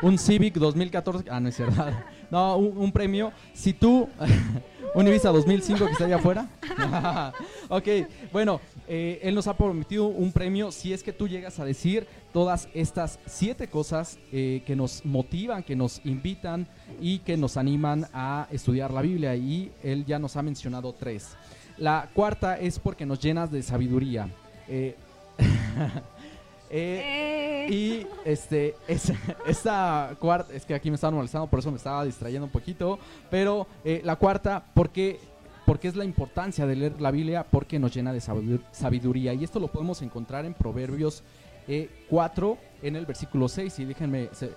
un Civic 2014. Ah, no es cierto. [LAUGHS] No, un, un premio. Si tú... [LAUGHS] un Ibiza 2005 que está allá afuera. [LAUGHS] ok, bueno, eh, él nos ha prometido un premio si es que tú llegas a decir todas estas siete cosas eh, que nos motivan, que nos invitan y que nos animan a estudiar la Biblia. Y él ya nos ha mencionado tres. La cuarta es porque nos llenas de sabiduría. Eh, [LAUGHS] y este, es, esta cuarta, es que aquí me estaba molestando, por eso me estaba distrayendo un poquito. Pero eh, la cuarta, porque, porque es la importancia de leer la Biblia, porque nos llena de sabidu- sabiduría. Y esto lo podemos encontrar en Proverbios eh, 4, en el versículo 6. Y déjenme. se-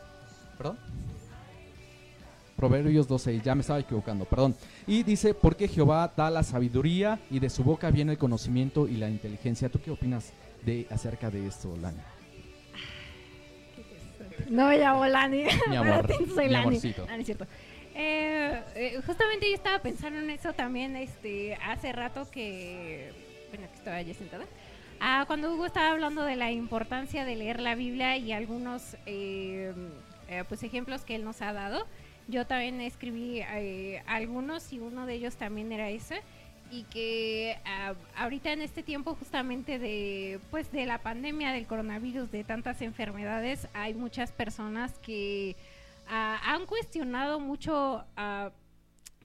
¿Perdón? Proverbios 2.6, ya me estaba equivocando, perdón. Y dice, porque Jehová da la sabiduría y de su boca viene el conocimiento y la inteligencia. ¿Tú qué opinas de acerca de esto, Lani? no me llamo Lani. Mi [LAUGHS] amor, soy mi Lani. amorcito. Ah, no es cierto. Eh, eh, justamente yo estaba pensando en eso también este hace rato que bueno que estaba ya sentada. Ah, cuando Hugo estaba hablando de la importancia de leer la Biblia y algunos eh, eh, pues ejemplos que él nos ha dado yo también escribí algunos y uno de ellos también era ese. Y que ah, ahorita en este tiempo justamente de pues de la pandemia del coronavirus de tantas enfermedades hay muchas personas que han cuestionado mucho ah,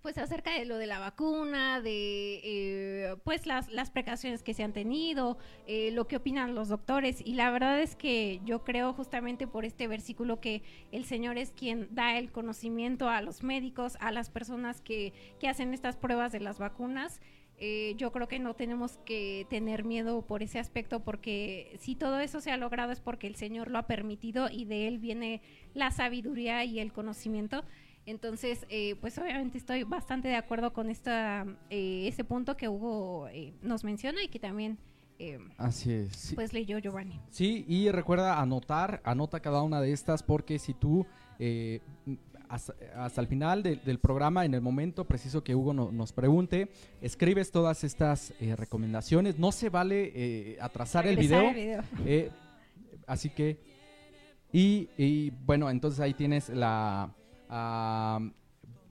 pues acerca de lo de la vacuna, de eh, pues las, las precauciones que se han tenido, eh, lo que opinan los doctores y la verdad es que yo creo justamente por este versículo que el Señor es quien da el conocimiento a los médicos, a las personas que, que hacen estas pruebas de las vacunas. Eh, yo creo que no tenemos que tener miedo por ese aspecto porque si todo eso se ha logrado es porque el Señor lo ha permitido y de Él viene la sabiduría y el conocimiento. Entonces, eh, pues obviamente estoy bastante de acuerdo con esta, eh, ese punto que Hugo eh, nos menciona y que también eh, Así es. Sí. pues leyó Giovanni. Sí, y recuerda anotar, anota cada una de estas porque si tú eh, hasta, hasta el final de- del programa, en el momento preciso que Hugo no- nos pregunte, escribes todas estas eh, recomendaciones. No se vale eh, atrasar el video. [LAUGHS] Eh, así que, y, y, bueno, entonces ahí tienes la,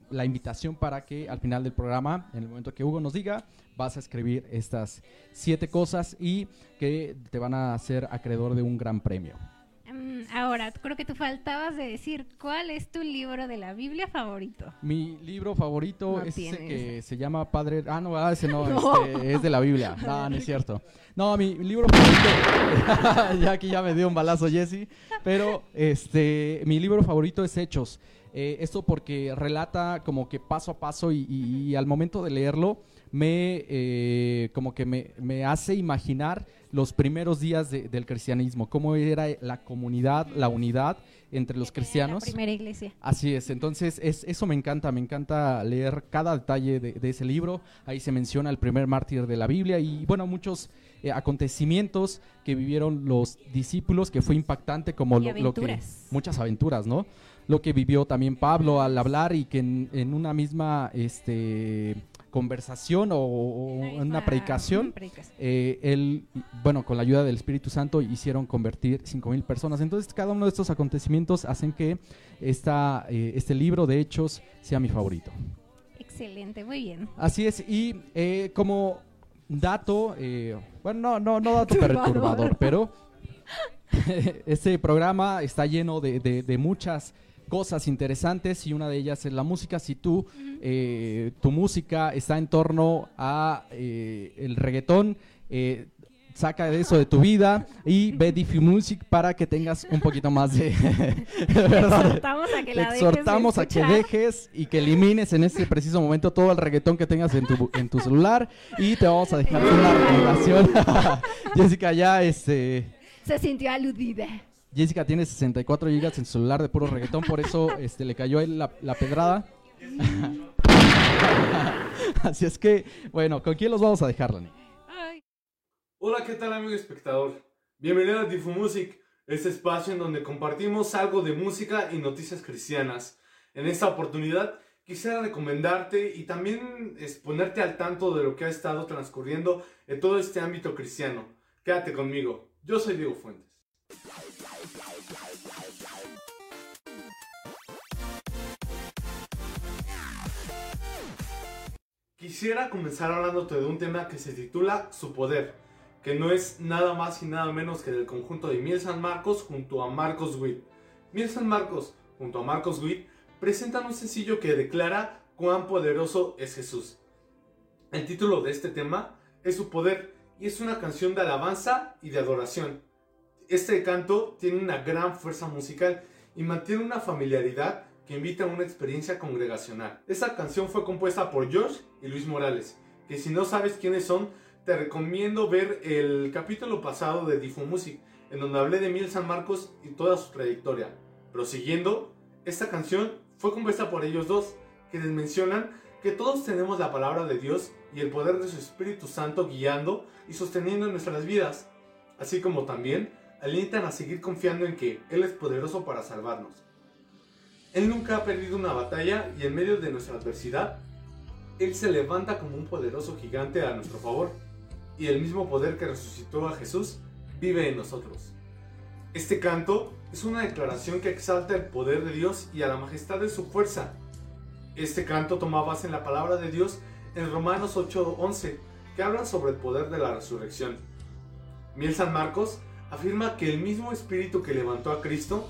la invitación para que al final del programa, en el momento que Hugo nos diga, vas a escribir estas siete cosas y que te van a hacer acreedor de un gran premio. Mm, ahora, creo que tú faltabas de decir cuál es tu libro de la Biblia favorito. Mi libro favorito No es ese que se llama Padre... Ah, no, ah, ese no, [LAUGHS] No. este, es de la Biblia. [LAUGHS] No, no es cierto. No, mi libro favorito... [LAUGHS] ya aquí ya me dio un balazo Jesse. Pero este, mi libro favorito es Hechos. Eh, esto porque relata como que paso a paso y, y- y al momento de leerlo me eh, como que me, me hace imaginar los primeros días de- del cristianismo, cómo era la comunidad, la unidad entre los cristianos. La primera iglesia. Así es, entonces es, eso me encanta, me encanta leer cada detalle de, de ese libro. Ahí se menciona el primer mártir de la Biblia y bueno, muchos eh, acontecimientos que vivieron los discípulos que fue impactante como lo, lo que... Muchas aventuras, ¿no? Lo que vivió también Pablo al hablar y que en, en una misma este, conversación o, una predicación, predicación. eh, él, bueno, con la ayuda del Espíritu Santo hicieron convertir 5.000 personas. Entonces, cada uno de estos acontecimientos hacen que esta, eh, este libro de Hechos sea mi favorito. Excelente, muy bien. Así es, y eh, como dato, eh, bueno, no, no, no dato [LAUGHS] Turbador. perturbador, pero [LAUGHS] este programa está lleno de, de- de muchas cosas interesantes y una de ellas es la música. Si tú, eh, tu música está en torno a eh, el reggaetón, eh, saca de eso de tu vida y ve [LAUGHS] Diffie Music para que tengas un poquito más de... [LAUGHS] [LAUGHS] Exhortamos a que la dejes de a que dejes y que elimines en este preciso momento todo el reggaetón que tengas en tu, en tu celular y te vamos a dejar una recomendación. Jessica ya, este, Se sintió aludida. Jessica tiene 64 gigas en su celular de puro reggaetón, por eso [LAUGHS] este, le cayó a él la, la pedrada. [LAUGHS] Así es que, bueno, ¿con quién los vamos a dejar, Lani? Hola, ¿qué tal amigo espectador? Bienvenido a Difu Music, este espacio en donde compartimos algo de música y noticias cristianas. En esta oportunidad quisiera recomendarte y también es, ponerte al tanto de lo que ha estado transcurriendo en todo este ámbito cristiano. Quédate conmigo, yo soy Diego Fuentes. Quisiera comenzar hablándote de un tema que se titula Su Poder, que no es nada más y nada menos que del conjunto de Miel San Marcos junto a Marcos Witt. Miel San Marcos junto a Marcos Witt presentan un sencillo que declara cuán poderoso es Jesús. El título de este tema es Su Poder y es una canción de alabanza y de adoración. Este canto tiene una gran fuerza musical y mantiene una familiaridad que invita a una experiencia congregacional. Esta canción fue compuesta por George y Luis Morales, que si no sabes quiénes son, te recomiendo ver el capítulo pasado de Difu Music, en donde hablé de Miel San Marcos y toda su trayectoria. Prosiguiendo, esta canción fue compuesta por ellos dos, quienes mencionan que todos tenemos la palabra de Dios y el poder de su Espíritu Santo guiando y sosteniendo nuestras vidas, así como también alientan a seguir confiando en que Él es poderoso para salvarnos. Él nunca ha perdido una batalla y en medio de nuestra adversidad, Él se levanta como un poderoso gigante a nuestro favor, y el mismo poder que resucitó a Jesús vive en nosotros. Este canto es una declaración que exalta el poder de Dios y a la majestad de su fuerza. Este canto toma base en la palabra de Dios en Romanos 8:11, que habla sobre el poder de la resurrección. Miel San Marcos afirma que el mismo espíritu que levantó a Cristo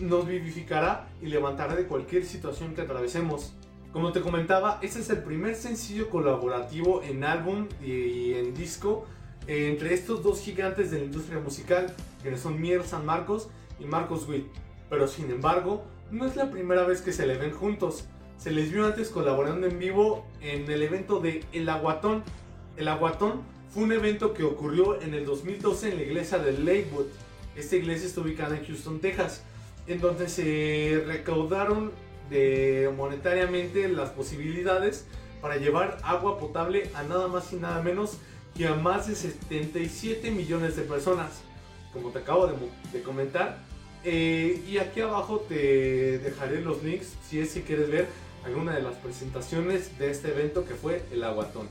nos vivificará y levantará de cualquier situación que atravesemos. Como te comentaba, este es el primer sencillo colaborativo en álbum y en disco eh, entre estos dos gigantes de la industria musical, que son Mier San Marcos y Marcos Witt. Pero sin embargo, no es la primera vez que se le ven juntos. Se les vio antes colaborando en vivo en el evento de El Aguatón. El Aguatón fue un evento que ocurrió en el 2012 en la iglesia de Lakewood. Esta iglesia está ubicada en Houston, Texas, en donde se recaudaron monetariamente las posibilidades para llevar agua potable a nada más y nada menos que a más de 77 millones de personas, como te acabo de, de comentar. Eh, y aquí abajo te dejaré los links si es si quieres ver alguna de las presentaciones de este evento que fue el Aguatón.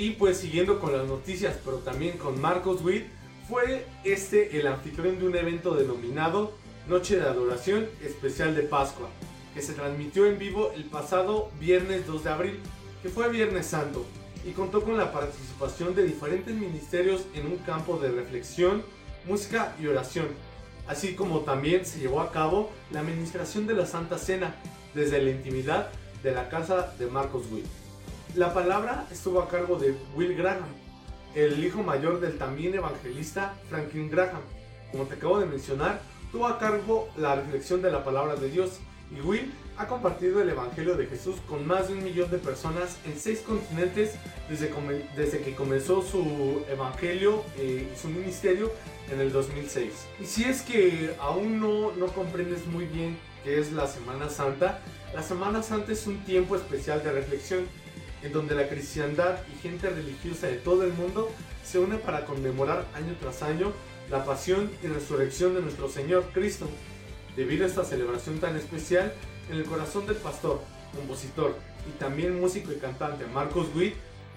Y pues siguiendo con las noticias, pero también con Marcos Witt, fue este el anfitrión de un evento denominado Noche de Adoración Especial de Pascua, que se transmitió en vivo el pasado viernes 2 de abril, que fue Viernes Santo, y contó con la participación de diferentes ministerios en un campo de reflexión, música y oración, así como también se llevó a cabo la administración de la Santa Cena desde la intimidad de la casa de Marcos Witt. La palabra estuvo a cargo de Will Graham, el hijo mayor del también evangelista Franklin Graham. Como te acabo de mencionar, tuvo a cargo la reflexión de la palabra de Dios y Will ha compartido el Evangelio de Jesús con más de un millón de personas en seis continentes desde, que comenzó su Evangelio eh, y su ministerio en el 2006. Y si es que aún no, no comprendes muy bien qué es la Semana Santa, la Semana Santa es un tiempo especial de reflexión en donde la cristiandad y gente religiosa de todo el mundo se une para conmemorar año tras año la pasión y resurrección de nuestro Señor Cristo. Debido a esta celebración tan especial, en el corazón del pastor compositor y también músico y cantante Marcos Witt,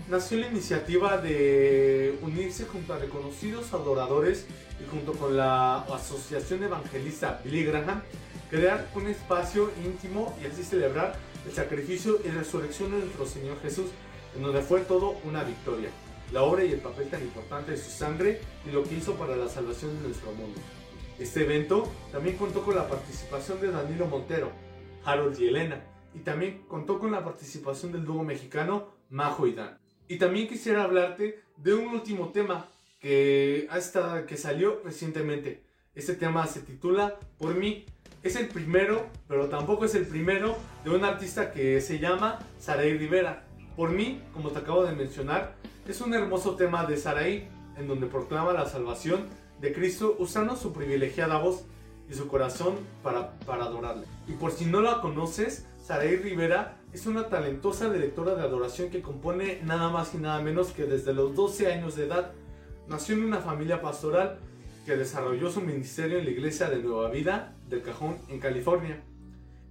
nació la iniciativa de unirse junto a reconocidos adoradores y junto con la Asociación Evangelista Billy Graham, crear un espacio íntimo y así celebrar el sacrificio y resurrección de nuestro Señor Jesús, en donde fue todo una victoria, la obra y el papel tan importante de su sangre y lo que hizo para la salvación de nuestro mundo. Este evento también contó con la participación de Danilo Montero, Harold y Elena, y también contó con la participación del dúo mexicano Majo y Dan. Y también quisiera hablarte de un último tema que, hasta, que salió recientemente. Este tema se titula Por mí. Es el primero, pero tampoco es el primero, de un artista que se llama Saraí Rivera. Por mí, como te acabo de mencionar, es un hermoso tema de Saraí, en donde proclama la salvación de Cristo usando su privilegiada voz y su corazón para, para adorarle. Y por si no la conoces, Saraí Rivera es una talentosa directora de adoración que compone nada más y nada menos que desde los 12 años de edad. Nació en una familia pastoral que desarrolló su ministerio en la iglesia de Nueva Vida del Cajón en California.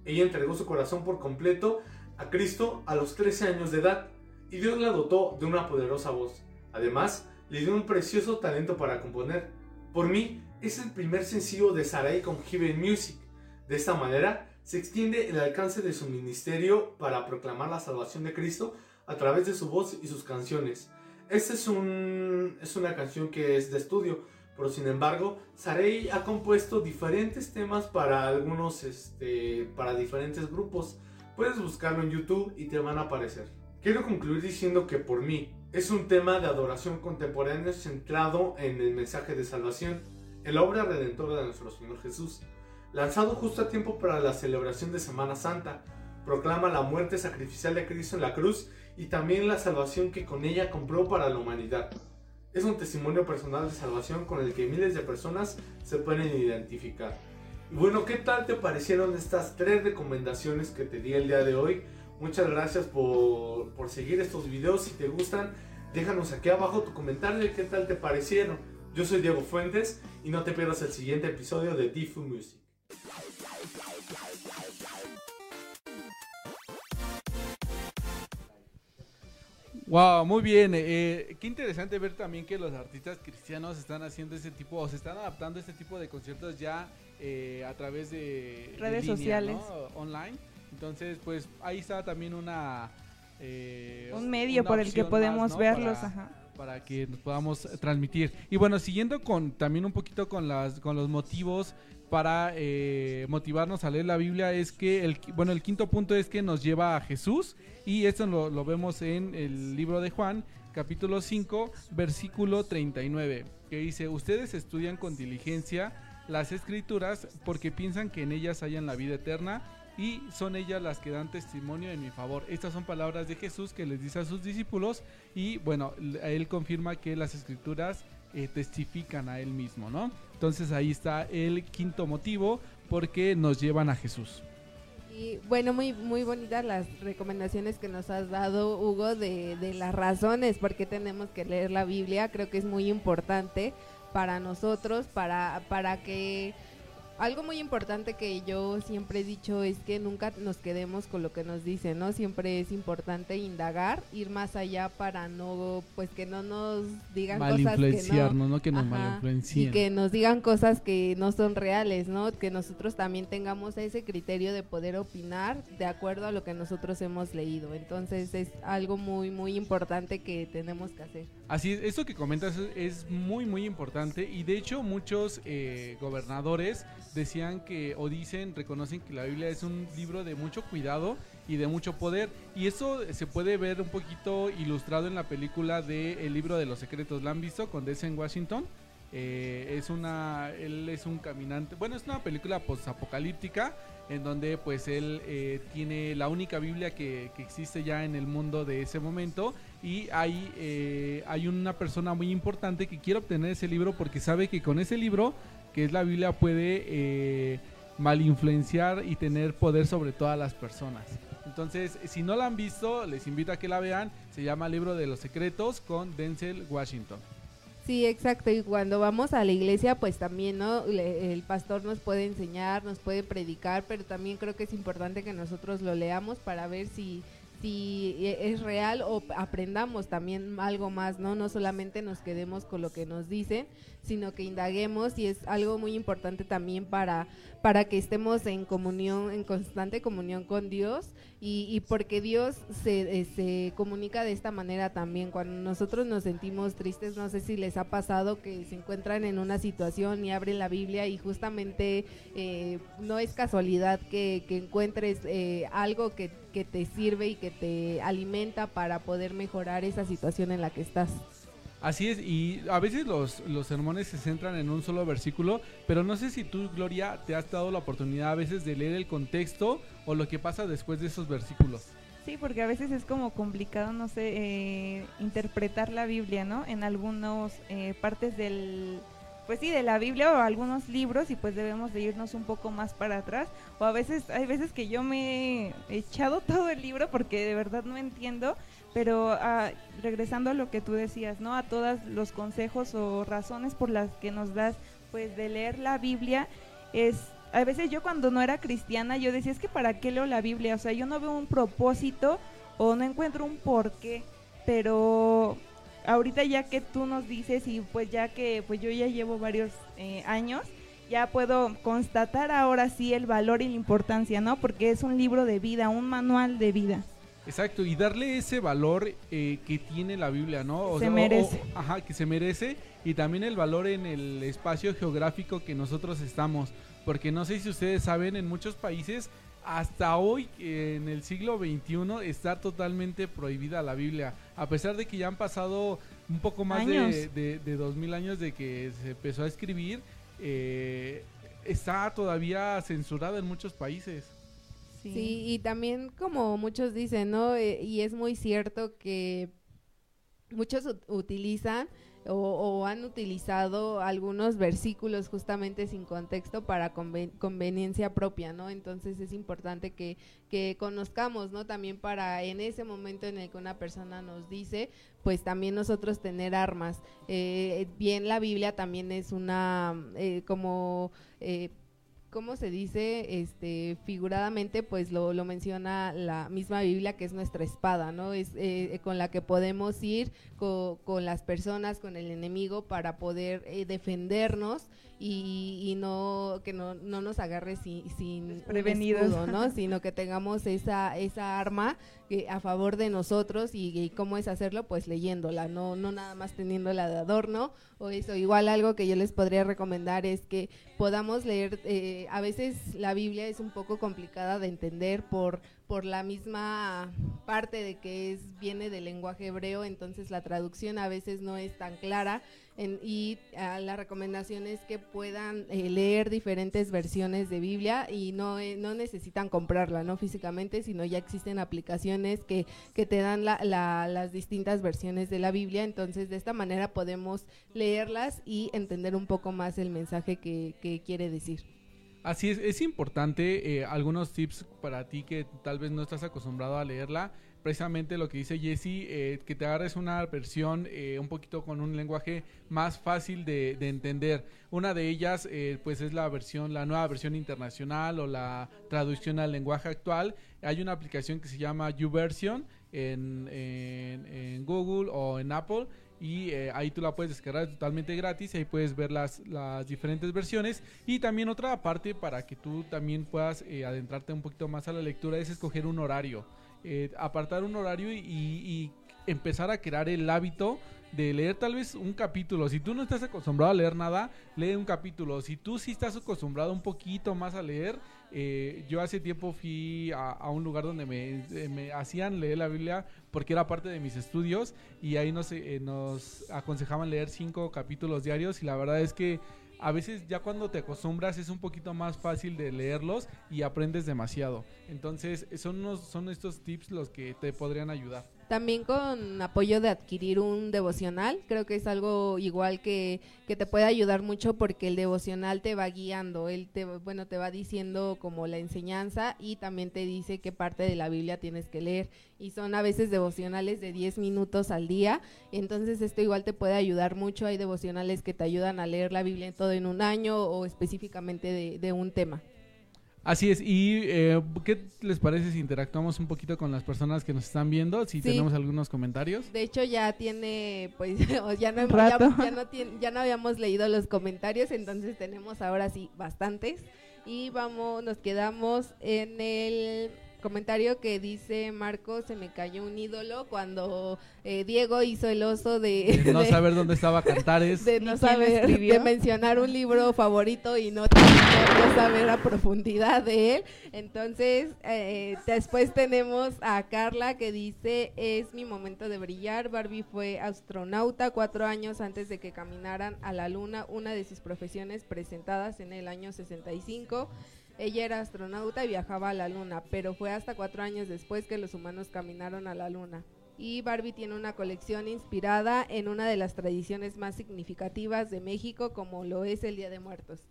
Ella entregó su corazón por completo a Cristo a los 13 años de edad y Dios la dotó de una poderosa voz. Además, le dio un precioso talento para componer. Por mí, es el primer sencillo de Sarai con Heaven Music. De esta manera, se extiende el alcance de su ministerio para proclamar la salvación de Cristo a través de su voz y sus canciones. Esta es, un, es una canción que es de estudio, pero sin embargo, Sarey ha compuesto diferentes temas para algunos, este, para diferentes grupos. Puedes buscarlo en YouTube y te van a aparecer. Quiero concluir diciendo que por mí es un tema de adoración contemporáneo centrado en el mensaje de salvación, en la obra redentora de nuestro Señor Jesús lanzado justo a tiempo para la celebración de Semana Santa. Proclama la muerte sacrificial de Cristo en la cruz y también la salvación que con ella compró para la humanidad. Es un testimonio personal de salvación con el que miles de personas se pueden identificar. Y bueno, ¿qué tal te parecieron estas tres recomendaciones que te di el día de hoy? Muchas gracias por, por seguir estos videos. Si te gustan, déjanos aquí abajo tu comentario de qué tal te parecieron. Yo soy Diego Fuentes y no te pierdas el siguiente episodio de Difu Music. Wow, muy bien. Eh, qué interesante ver también que los artistas cristianos están haciendo ese tipo, o se están adaptando a este tipo de conciertos ya eh, a través de redes sociales, online. Entonces, pues ahí está también una eh, un medio por el que podemos verlos, para, que nos podamos transmitir. Y bueno, siguiendo con también un poquito con las con los motivos para eh, motivarnos a leer la Biblia es que, bueno, el quinto punto es que nos lleva a Jesús y esto lo, lo vemos en el libro de Juan, capítulo 5, versículo 39, que dice, ustedes estudian con diligencia las escrituras porque piensan que en ellas hayan la vida eterna y son ellas las que dan testimonio en mi favor. Estas son palabras de Jesús que les dice a sus discípulos y bueno, él confirma que las escrituras eh, testifican a él mismo, ¿no? Entonces ahí está el quinto motivo porque nos llevan a Jesús. Y bueno, muy muy bonitas las recomendaciones que nos has dado, Hugo, de, de las razones por qué tenemos que leer la Biblia. Creo que es muy importante para nosotros, para, para que algo muy importante que yo siempre he dicho es que nunca nos quedemos con lo que nos dicen, ¿no? Siempre es importante indagar, ir más allá para no, pues que no nos digan cosas que no, ¿no? Que nos Y que nos digan cosas que no son reales, ¿no? Que nosotros también tengamos ese criterio de poder opinar de acuerdo a lo que nosotros hemos leído. Entonces es algo muy, muy importante que tenemos que hacer. Así es, esto que comentas es muy, muy importante y de hecho muchos eh, gobernadores decían que, o dicen, reconocen que la Biblia es un libro de mucho cuidado y de mucho poder. Y eso se puede ver un poquito ilustrado en la película de El libro de los secretos. ¿La han visto con Denzel Washington? Eh, es una, él es un caminante, bueno, es una película post-apocalíptica en donde pues él eh, tiene la única Biblia que, que, existe ya en el mundo de ese momento y hay, eh, hay una persona muy importante que quiere obtener ese libro porque sabe que con ese libro que es la Biblia, puede eh, mal influenciar y tener poder sobre todas las personas. Entonces, si no la han visto, les invito a que la vean. Se llama Libro de los Secretos con Denzel Washington. Sí, exacto. Y cuando vamos a la iglesia, pues también, ¿no? Le- el pastor nos puede enseñar, nos puede predicar, pero también creo que es importante que nosotros lo leamos para ver si si e- es real o aprendamos también algo más, ¿no? No solamente nos quedemos con lo que nos dicen, sino que indaguemos y es algo muy importante también para, para que estemos en comunión, en constante comunión con Dios y, y porque Dios se, eh, se comunica de esta manera también. Cuando nosotros nos sentimos tristes, no sé si les ha pasado que se encuentran en una situación y abren la Biblia y justamente eh, no es casualidad que, encuentres eh, algo que te sirve y que te alimenta para poder mejorar esa situación en la que estás. Así es, y a veces los, los sermones se centran en un solo versículo, pero no sé si tú, Gloria, te has dado la oportunidad a veces de leer el contexto o lo que pasa después de esos versículos. Sí, porque a veces es como complicado, no sé, eh, interpretar la Biblia, ¿no? En algunas partes del, pues sí, de la Biblia o algunos libros y pues debemos de irnos un poco más para atrás. O a veces, hay veces que yo me he echado [LAUGHS] todo el libro porque de verdad no entiendo, pero ah, regresando a lo que tú decías, ¿no? A todos los consejos o razones por las que nos das, pues de leer la Biblia, es a veces yo cuando no era cristiana yo decía es que para qué leo la Biblia, o sea, yo no veo un propósito o no encuentro un porqué, pero ahorita ya que tú nos dices y pues ya que pues yo ya llevo varios eh, años, ya puedo constatar ahora sí el valor y la importancia, ¿no? Porque es un libro de vida, un manual de vida. Exacto, y darle ese valor eh, que tiene la Biblia, ¿no? O Se o- merece. o- ajá, que se merece y también el valor en el espacio geográfico que nosotros estamos. Porque no sé si ustedes saben, en muchos países, hasta hoy, eh, en el siglo XXI, está totalmente prohibida la Biblia. A pesar de que ya han pasado un poco más de, de, de 2000 años de que se empezó a escribir, eh, está todavía censurada en muchos países. Sí. y también como muchos dicen, ¿no? Eh, y es muy cierto que muchos ut- utilizan o, han utilizado algunos versículos justamente sin contexto para conven- conveniencia propia, ¿no? Entonces es importante que, que conozcamos, ¿no? También para en ese momento en el que una persona nos dice, pues también nosotros tener armas. Eh, bien, la Biblia también es una, eh, como... ¿cómo se dice? Este, figuradamente, pues lo, lo menciona la misma Biblia, que es nuestra espada, ¿no? Es eh, con la que podemos ir co- con las personas, con el enemigo, para poder eh, defendernos y, y no que no, no nos agarre sin, sin escudo, ¿no? [LAUGHS] Sino que tengamos esa, esa arma que a favor de nosotros y, y cómo es hacerlo, pues leyéndola, no, no nada más teniéndola de adorno o eso. Igual algo que yo les podría recomendar es que podamos leer, eh, a veces la Biblia es un poco complicada de entender por, por la misma parte de que es viene del lenguaje hebreo, entonces la traducción a veces no es tan clara en- y ah, la recomendación es que puedan eh, leer diferentes versiones de Biblia y no, eh, no necesitan comprarla, no físicamente, sino ya existen aplicaciones que, que te dan la- la- las distintas versiones de la Biblia, entonces de esta manera podemos leerlas y entender un poco más el mensaje que, que quiere decir. Así es, es importante eh, algunos tips para ti que tal vez no estás acostumbrado a leerla. Precisamente lo que dice Jesse, eh, que te agarres una versión eh, un poquito con un lenguaje más fácil de, de entender. Una de ellas, eh, pues es la versión, la nueva versión internacional o la traducción al lenguaje actual. Hay una aplicación que se llama YouVersion en Google o en Apple y eh, ahí tú la puedes descargar totalmente gratis ahí puedes ver las, las diferentes versiones. Y también otra parte para que tú también puedas eh, adentrarte un poquito más a la lectura es escoger un horario. Eh, apartar un horario y, y empezar a crear el hábito de leer tal vez un capítulo. Si tú no estás acostumbrado a leer nada lee un capítulo. Si tú sí estás acostumbrado un poquito más a leer eh, yo hace tiempo fui a, un lugar donde me, eh, me hacían leer la Biblia porque era parte de mis estudios y ahí nos, eh, nos aconsejaban leer cinco capítulos diarios y la verdad es que a veces ya cuando te acostumbras es un poquito más fácil de leerlos y aprendes demasiado. Entonces son, unos, son estos tips los que te podrían ayudar. También con apoyo de adquirir un devocional, creo que es algo igual que, que te puede ayudar mucho porque el devocional te va guiando, él te, bueno, te va diciendo como la enseñanza y también te dice qué parte de la Biblia tienes que leer. Y son a veces devocionales de 10 minutos al día, entonces esto igual te puede ayudar mucho, hay devocionales que te ayudan a leer la Biblia todo en un año o específicamente de, de un tema. Así es, y eh, ¿qué les parece si interactuamos un poquito con las personas que nos están viendo? Si Sí. tenemos algunos comentarios. De hecho ya tiene, pues [LAUGHS] o ya no, ya, no tiene- ya no habíamos leído los comentarios, entonces tenemos ahora sí bastantes. Y vamos, nos quedamos en el comentario que dice Marco, se me cayó un ídolo cuando eh, Diego hizo el oso de, De no de- saber dónde estaba Cantares. [LAUGHS] de ¿Y no saber, de mencionar un libro favorito y no, [LAUGHS] no saber a profundidad de él. Entonces, eh, después tenemos a Carla que dice, es mi momento de brillar. Barbie fue astronauta cuatro años antes de que caminaran a la luna, una de sus profesiones presentadas en el año 65. Ella era astronauta y viajaba a la luna, pero fue hasta cuatro años después que los humanos caminaron a la luna. Y Barbie tiene una colección inspirada en una de las tradiciones más significativas de México, como lo es el Día de Muertos.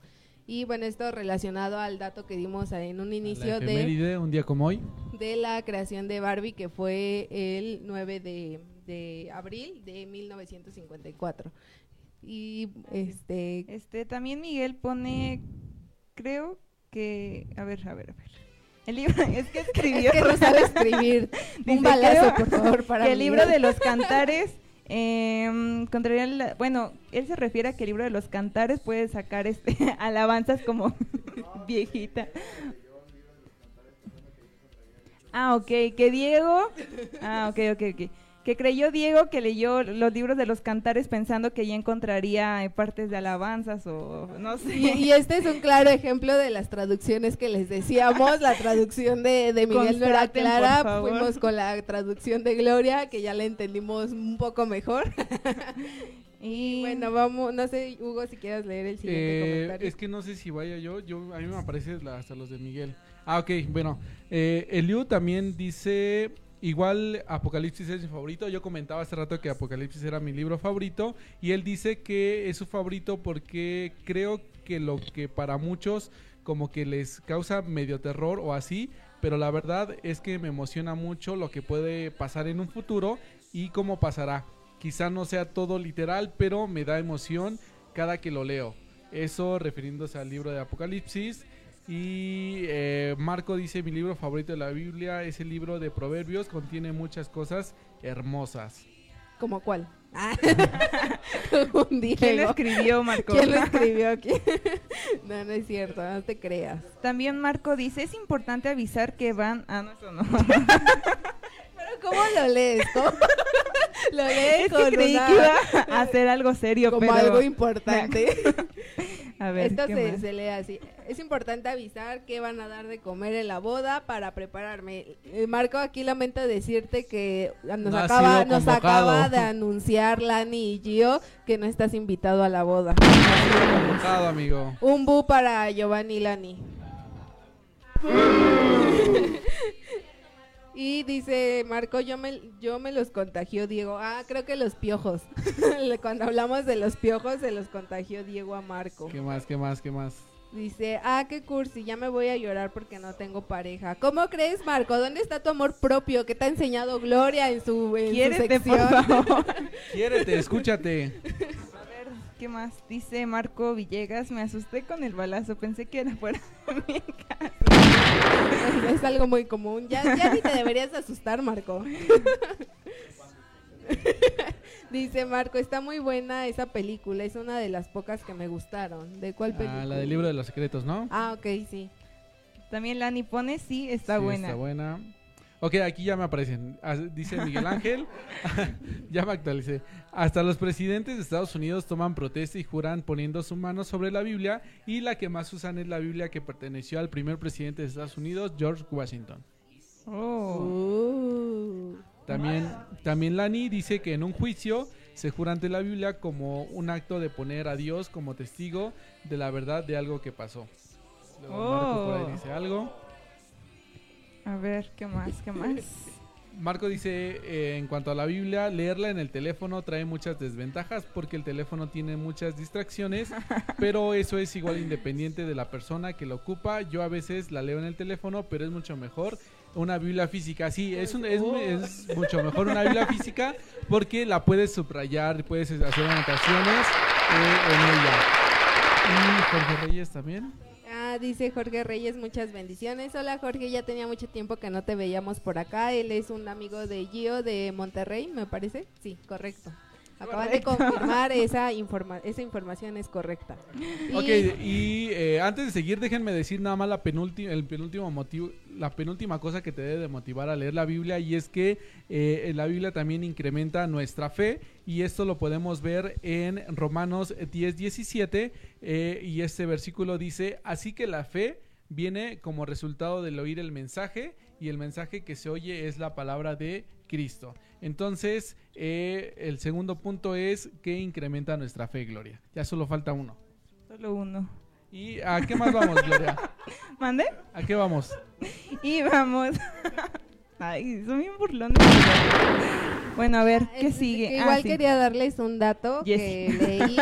Y bueno, esto relacionado al dato que dimos en un La inicio de, un día como hoy. de la creación de Barbie, que fue el 9 de, de abril de 1954. Y este Este, también Miguel pone, creo que, a ver, a ver, a ver. El libro, [LAUGHS] es que escribió. es que no sabe escribir. [LAUGHS] Un balazo, por favor, para que el libro Miguel. de los cantares, eh, contraria la- bueno, él se refiere a que el libro de los cantares puede sacar este [LAUGHS] alabanzas como [LAUGHS] viejita. Ah, ok, que Diego, ah, ok, ok, ok. Que creyó Diego que leyó los libros de los cantares pensando que ya encontraría eh, partes de alabanzas o no sé. Y, y este es un claro ejemplo de las traducciones que les decíamos. La traducción de, de Miguel no era Constaten, por clara. Fuimos con la traducción de Gloria, que ya la entendimos un poco mejor. [LAUGHS] Y Bueno, vamos, no sé, Hugo, si quieres leer el siguiente Eh, comentario. es que no sé si vaya yo, yo a mí me aparece la- hasta los de Miguel. Ah, ok, bueno. Eh, Eliu también dice, igual Apocalipsis es mi favorito. Yo comentaba hace rato que Apocalipsis era mi libro favorito y él dice que es su favorito porque creo que lo que para muchos como que les causa medio terror o así, pero la verdad es que me emociona mucho lo que puede pasar en un futuro y cómo pasará. Quizá no sea todo literal, pero me da emoción cada que lo leo. Eso refiriéndose al libro de Apocalipsis. Y eh, Marco dice, mi libro favorito de la Biblia es el libro de Proverbios, contiene muchas cosas hermosas. ¿Como cuál? Ah. [LAUGHS] ¿Quién lo escribió, Marco? ¿Quién lo [LAUGHS] escribió aquí? [LAUGHS] no, no es cierto, no te creas. También Marco dice, es importante avisar que van... Ah, no, eso no. Pero ¿cómo lo lees? ¿Cómo? lo lees es con que creí una- que iba a hacer algo serio, como pero... algo importante. A ver, Esto se lee así. Es importante avisar que van a dar de comer en la boda para prepararme. Eh, Marco, aquí lamento decirte que nos, No acaba, nos acaba de anunciar Lani y Gio que no estás invitado a la boda. Convocado, amigo. Un bu para Giovanni y Lani. [LAUGHS] y dice Marco, yo me, yo me los contagió Diego. Ah, creo que los piojos. [LAUGHS] Cuando hablamos de los piojos, se los contagió Diego a Marco. ¿Qué más, qué más, qué más? Dice, ah, qué cursi, ya me voy a llorar porque no tengo pareja. ¿Cómo crees, Marco? ¿Dónde está tu amor propio que te ha enseñado Gloria en su, en su Quiérete, por sección? favor. [LAUGHS] Quiérete, escúchate. A ver, ¿qué más? Dice Marco Villegas, me asusté con el balazo, pensé que era fuera de mi casa. es, es algo muy común. Ya, ya ni te deberías asustar, Marco. [LAUGHS] Dice Marco, está muy buena esa película, es una de las pocas que me gustaron. ¿De cuál película? Ah, la del libro de los secretos, ¿no? Ah, ok, sí. También Lani pone, sí, está Sí, buena. Está buena. Ok, aquí ya me aparecen. Ah, Dice Miguel Ángel. [LAUGHS] ya me actualicé. Hasta los presidentes de Estados Unidos toman protesta y juran poniendo su mano sobre la Biblia. Y la que más usan es la Biblia que perteneció al primer presidente de Estados Unidos, George Washington. Oh. Uh. También, también Lani dice que en un juicio se jura ante la Biblia como un acto de poner a Dios como testigo de la verdad de algo que pasó. Luego Marco por ahí Oh. dice algo. A ver, ¿qué más? ¿Qué más? [LAUGHS] Marco dice, eh, en cuanto a la Biblia, leerla en el teléfono trae muchas desventajas porque el teléfono tiene muchas distracciones, [LAUGHS] pero eso es igual independiente de la persona que lo ocupa. Yo a veces la leo en el teléfono, pero es mucho mejor una Biblia física. Sí, es, un- es, es mucho mejor una Biblia física porque la puedes subrayar, puedes hacer anotaciones eh, en ella. Y Jorge Reyes también. Ah, dice Jorge Reyes, muchas bendiciones. Hola Jorge, ya tenía mucho tiempo que no te veíamos por acá. Él es un amigo de Gio de Monterrey, me parece. Sí, correcto. Acaban de confirmar [LAUGHS] esa, informa esa información es correcta. Y- Ok, y eh, antes de seguir, déjenme decir nada más la penúltima, el penúltimo motivo, la penúltima cosa que te debe de motivar a leer la Biblia y es que eh, la Biblia también incrementa nuestra fe y esto lo podemos ver en Romanos 10, 17 eh, y este versículo dice, así que la fe viene como resultado del oír el mensaje y el mensaje que se oye es la palabra de Cristo. Entonces, eh, el segundo punto es que incrementa nuestra fe, Gloria. Ya solo falta uno. Solo uno. ¿Y a qué más vamos, Gloria? [LAUGHS] ¿Mande? ¿A qué vamos? [LAUGHS] Y vamos. [LAUGHS] Ay, son bien burlones. Bueno, a ver, ¿qué Es- sigue? Ah, igual sí. quería darles un dato Yes. que leí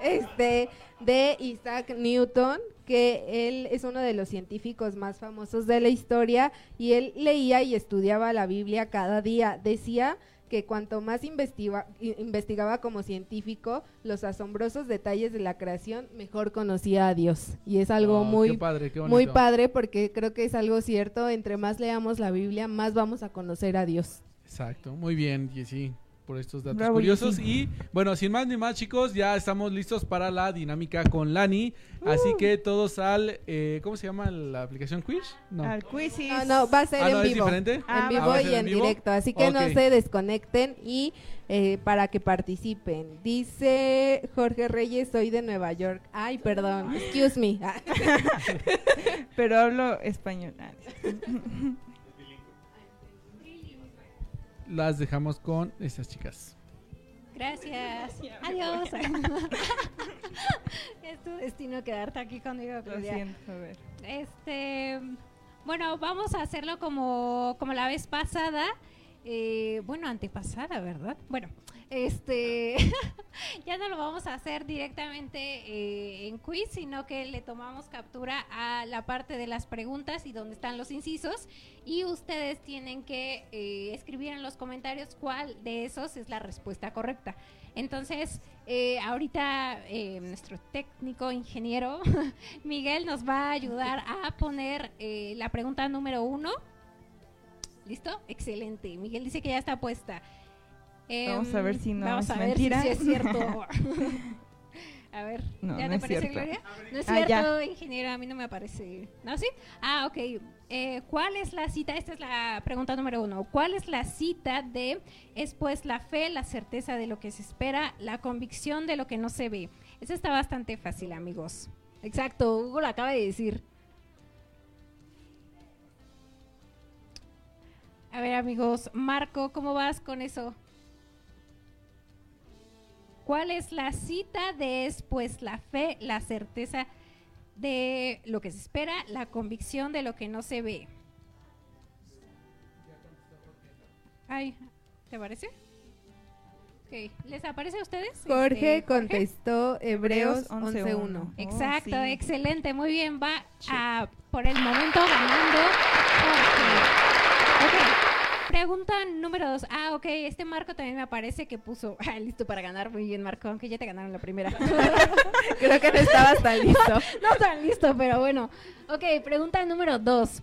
este, de Isaac Newton, que él es uno de los científicos más famosos de la historia y él leía y estudiaba la Biblia cada día. Decía que cuanto más investiga- investigaba como científico los asombrosos detalles de la creación, mejor conocía a Dios. Y es algo Oh, muy, qué padre, qué muy padre porque creo que es algo cierto. Entre más leamos la Biblia, más vamos a conocer a Dios. Exacto, muy bien, Jessy, por estos datos Bravo, curiosos. Y bueno, sin más ni más, chicos, ya estamos listos para la dinámica con Lani. Así Uh. que todos al. eh, ¿Cómo se llama la aplicación Quiz? No. Al quizzes. No, no, va a ser Ah, en no, ¿es vivo. diferente? Ah, en vivo y en en vivo. directo. Así que no se desconecten y eh, para que participen. Dice Jorge Reyes, soy de Nueva York. Ay, perdón. Excuse me. Ah, [LAUGHS] Pero hablo español. [LAUGHS] Las dejamos con estas chicas. Gracias. Adiós. [LAUGHS] es tu destino quedarte aquí conmigo, Lo Claudia. siento, a ver. Este, bueno, vamos a hacerlo como, como la vez pasada. eh, bueno, antepasada, ¿verdad? Bueno, este, [LAUGHS] ya no lo vamos a hacer directamente eh, en quiz, sino que le tomamos captura a la parte de las preguntas y donde están los incisos. Y ustedes tienen que eh, escribir en los comentarios cuál de esos es la respuesta correcta. Entonces, eh, ahorita eh, nuestro técnico ingeniero [LAUGHS] Miguel nos va a ayudar a poner la pregunta número uno. ¿Listo? Excelente. Miguel dice que ya está puesta. Vamos a ver si no vamos es a ver mentira. si es cierto. [LAUGHS] a ver, No, ¿ya no te es parece, cierto. Gloria? No es Ah, cierto, ingeniero, a mí no me aparece. ¿No, sí? Ah, ok. Eh, ¿Cuál es la cita? Esta es la pregunta número uno. ¿Cuál es la cita de es pues la fe, la certeza de lo que se espera, la convicción de lo que no se ve? Esa está bastante fácil, amigos. Exacto, Hugo lo acaba de decir. A ver, amigos, Marco, ¿cómo vas con eso? ¿Cuál es la cita de es pues la fe, la certeza de lo que se espera, la convicción de lo que no se ve? Ay, ¿te parece? Ok, ¿les aparece a ustedes? Jorge Este, contestó Hebreos Hebreos 11:1. 11.1. Exacto, Oh, sí. excelente, muy bien, va a, por el momento ganando Jorge. Pregunta número dos. Ah, ok, este Marco también me aparece que puso, [LAUGHS] ah, listo para ganar, muy bien Marco, aunque ya te ganaron la primera. [LAUGHS] [LAUGHS] Creo que no estabas tan listo. no tan listo, pero bueno. Ok, pregunta número dos.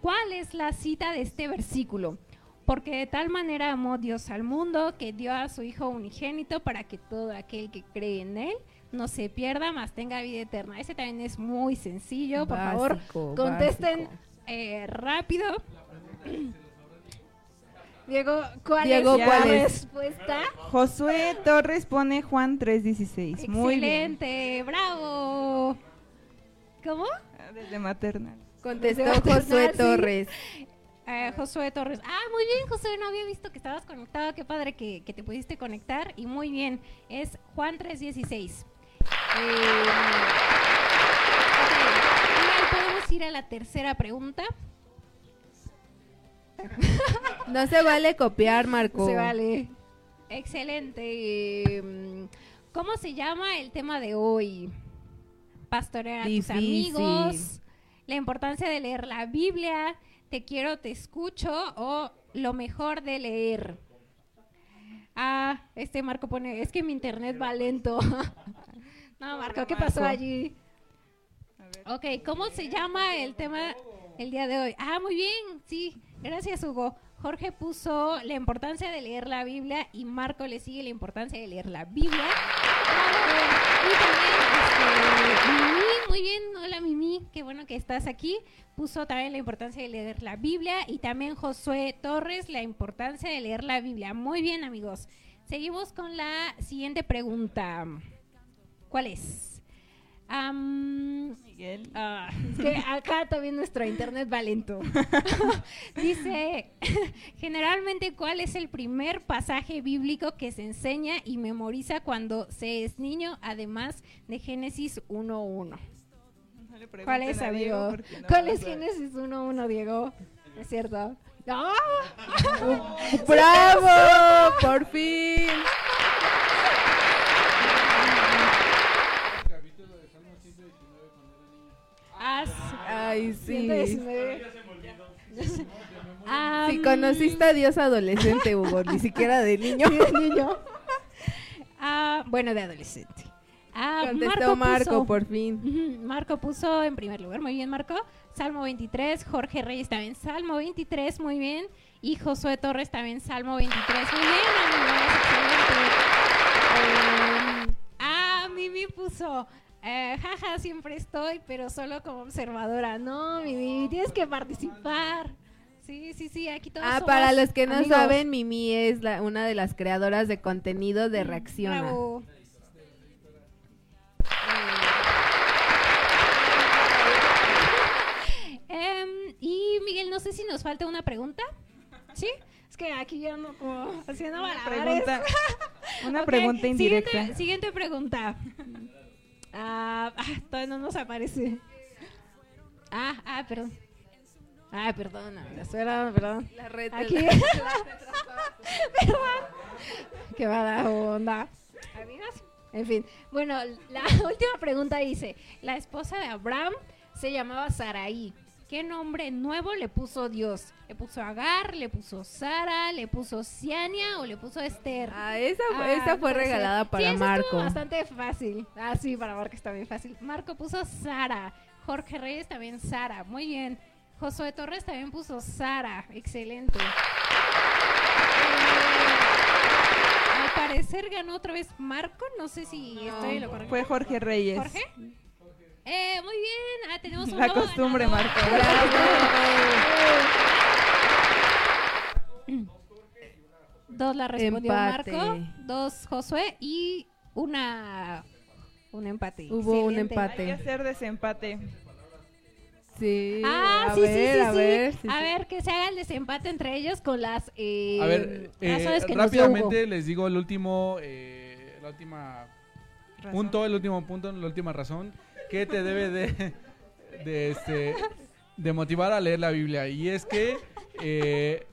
¿Cuál es la cita de este versículo? Porque de tal manera amó Dios al mundo que dio a su Hijo unigénito para que todo aquel que cree en Él no se pierda, mas tenga vida eterna. Ese también es muy sencillo. Por favor, contesten eh, rápido. Diego, ¿cuál Diego, es la respuesta? Josué Torres pone Juan 3.16. Muy bien. Excelente, bravo. ¿Cómo? Desde maternal. Contestó Desde Josué. Torres. Eh, Josué Torres. Ah, muy bien, Josué. No había visto que estabas conectado. Qué padre que, que te pudiste conectar. Y muy bien. Es Juan 316. Eh, ok, y ahí podemos ir a la tercera pregunta. No se vale copiar, Marco. Se vale. Excelente. Mm, ¿Cómo se llama el tema de hoy? Pastorear a tus amigos, la importancia de leer la Biblia, te quiero, te escucho o lo mejor de leer. Ah, este Marco pone, es que mi internet va lento. [LAUGHS] no, Marco, ¿qué pasó allí? Ok, ¿cómo se llama el tema el día de hoy? Ah, muy bien, sí, gracias Hugo. Jorge puso la importancia de leer la Biblia y Marco le sigue la importancia de leer la Biblia. Y también este, Mimi, muy bien, hola Mimi, qué bueno que estás aquí. Puso también la importancia de leer la Biblia y también Josué Torres la importancia de leer la Biblia. Muy bien amigos. Seguimos con la siguiente pregunta. ¿Cuál es? Am, Miguel. Ah, que acá también nuestro internet va lento. [LAUGHS] Dice, generalmente, ¿cuál es el primer pasaje bíblico que se enseña y memoriza cuando se es niño, además de Génesis 1.1? No ¿Cuál es, amigo? no ¿Cuál es. Génesis 1.1, Diego? ¿Es cierto? ¡No! [LAUGHS] ¡Bravo! [LAUGHS] ¡Por fin! Ah, sí. Ay, sí. 119. Ah, Si conociste a Dios adolescente, Hugo, ni siquiera de niño. niño. Ah, bueno, de adolescente. Ah, Contestó Marco, puso- por fin. Ujú, Marco puso en primer lugar, muy bien Marco. Salmo 23, Jorge Reyes también Salmo 23, muy bien. Y Josué Torres también Salmo 23, muy bien, amigos, excelente. Eh, ah, Mimi puso, eh, jaja, siempre estoy, pero solo como observadora. No, Mimi, tienes que participar. Sí, sí, sí, aquí todos Ah, somos para los que no amigos. saben, Mimi es la- una de las creadoras de contenido de Reacciona. Bravo. Em, y Miguel, no sé si nos falta una pregunta. ¿Sí? Es que aquí ya no como haciendo Una pregunta, una [LAUGHS] pregunta indirecta. Siguiente, siguiente pregunta. Ah, ah, todavía no nos aparece. Ah, ah, perdón. Ah, perdón, perdón. La red Aquí. Perdón. Qué mala onda. Amigas. En fin. Bueno, la [LAUGHS] última pregunta dice: La esposa de Abraham se llamaba Saraí. ¿Qué nombre nuevo le puso Dios? ¿Le puso Agar? ¿Le puso Sara? ¿Le puso Ciania? ¿O le puso Esther? Ah, esa, fue- Ah, esa fue regalada Sí, para estuvo Marco. bastante fácil. Ah, sí, para Marco está bien fácil. Marco puso Sara. Jorge Reyes también Sara. Muy bien. Josué Torres también puso Sara. Excelente. Eh, al parecer ganó otra vez Marco. No sé si estoy en lo correcto. Fue Jorge Reyes. ¿Jorge? Eh, muy bien. Ah, tenemos un La nuevo costumbre, ganador. Marco. [LAUGHS] Dos la respondió Empate. Marco, dos Josué y una un empate. Hubo un empate. Hay que hacer desempate. Sí, Ah, a sí, ver, sí, sí, a sí. ver. sí, a sí. ver, que se haga el desempate entre ellos con las eh, A ver, eh, razones que nos dio rápidamente les digo el último, eh, la última Razón. punto, el último punto, la última razón que te debe de, de, este, de motivar a leer la Biblia. Y es que, eh,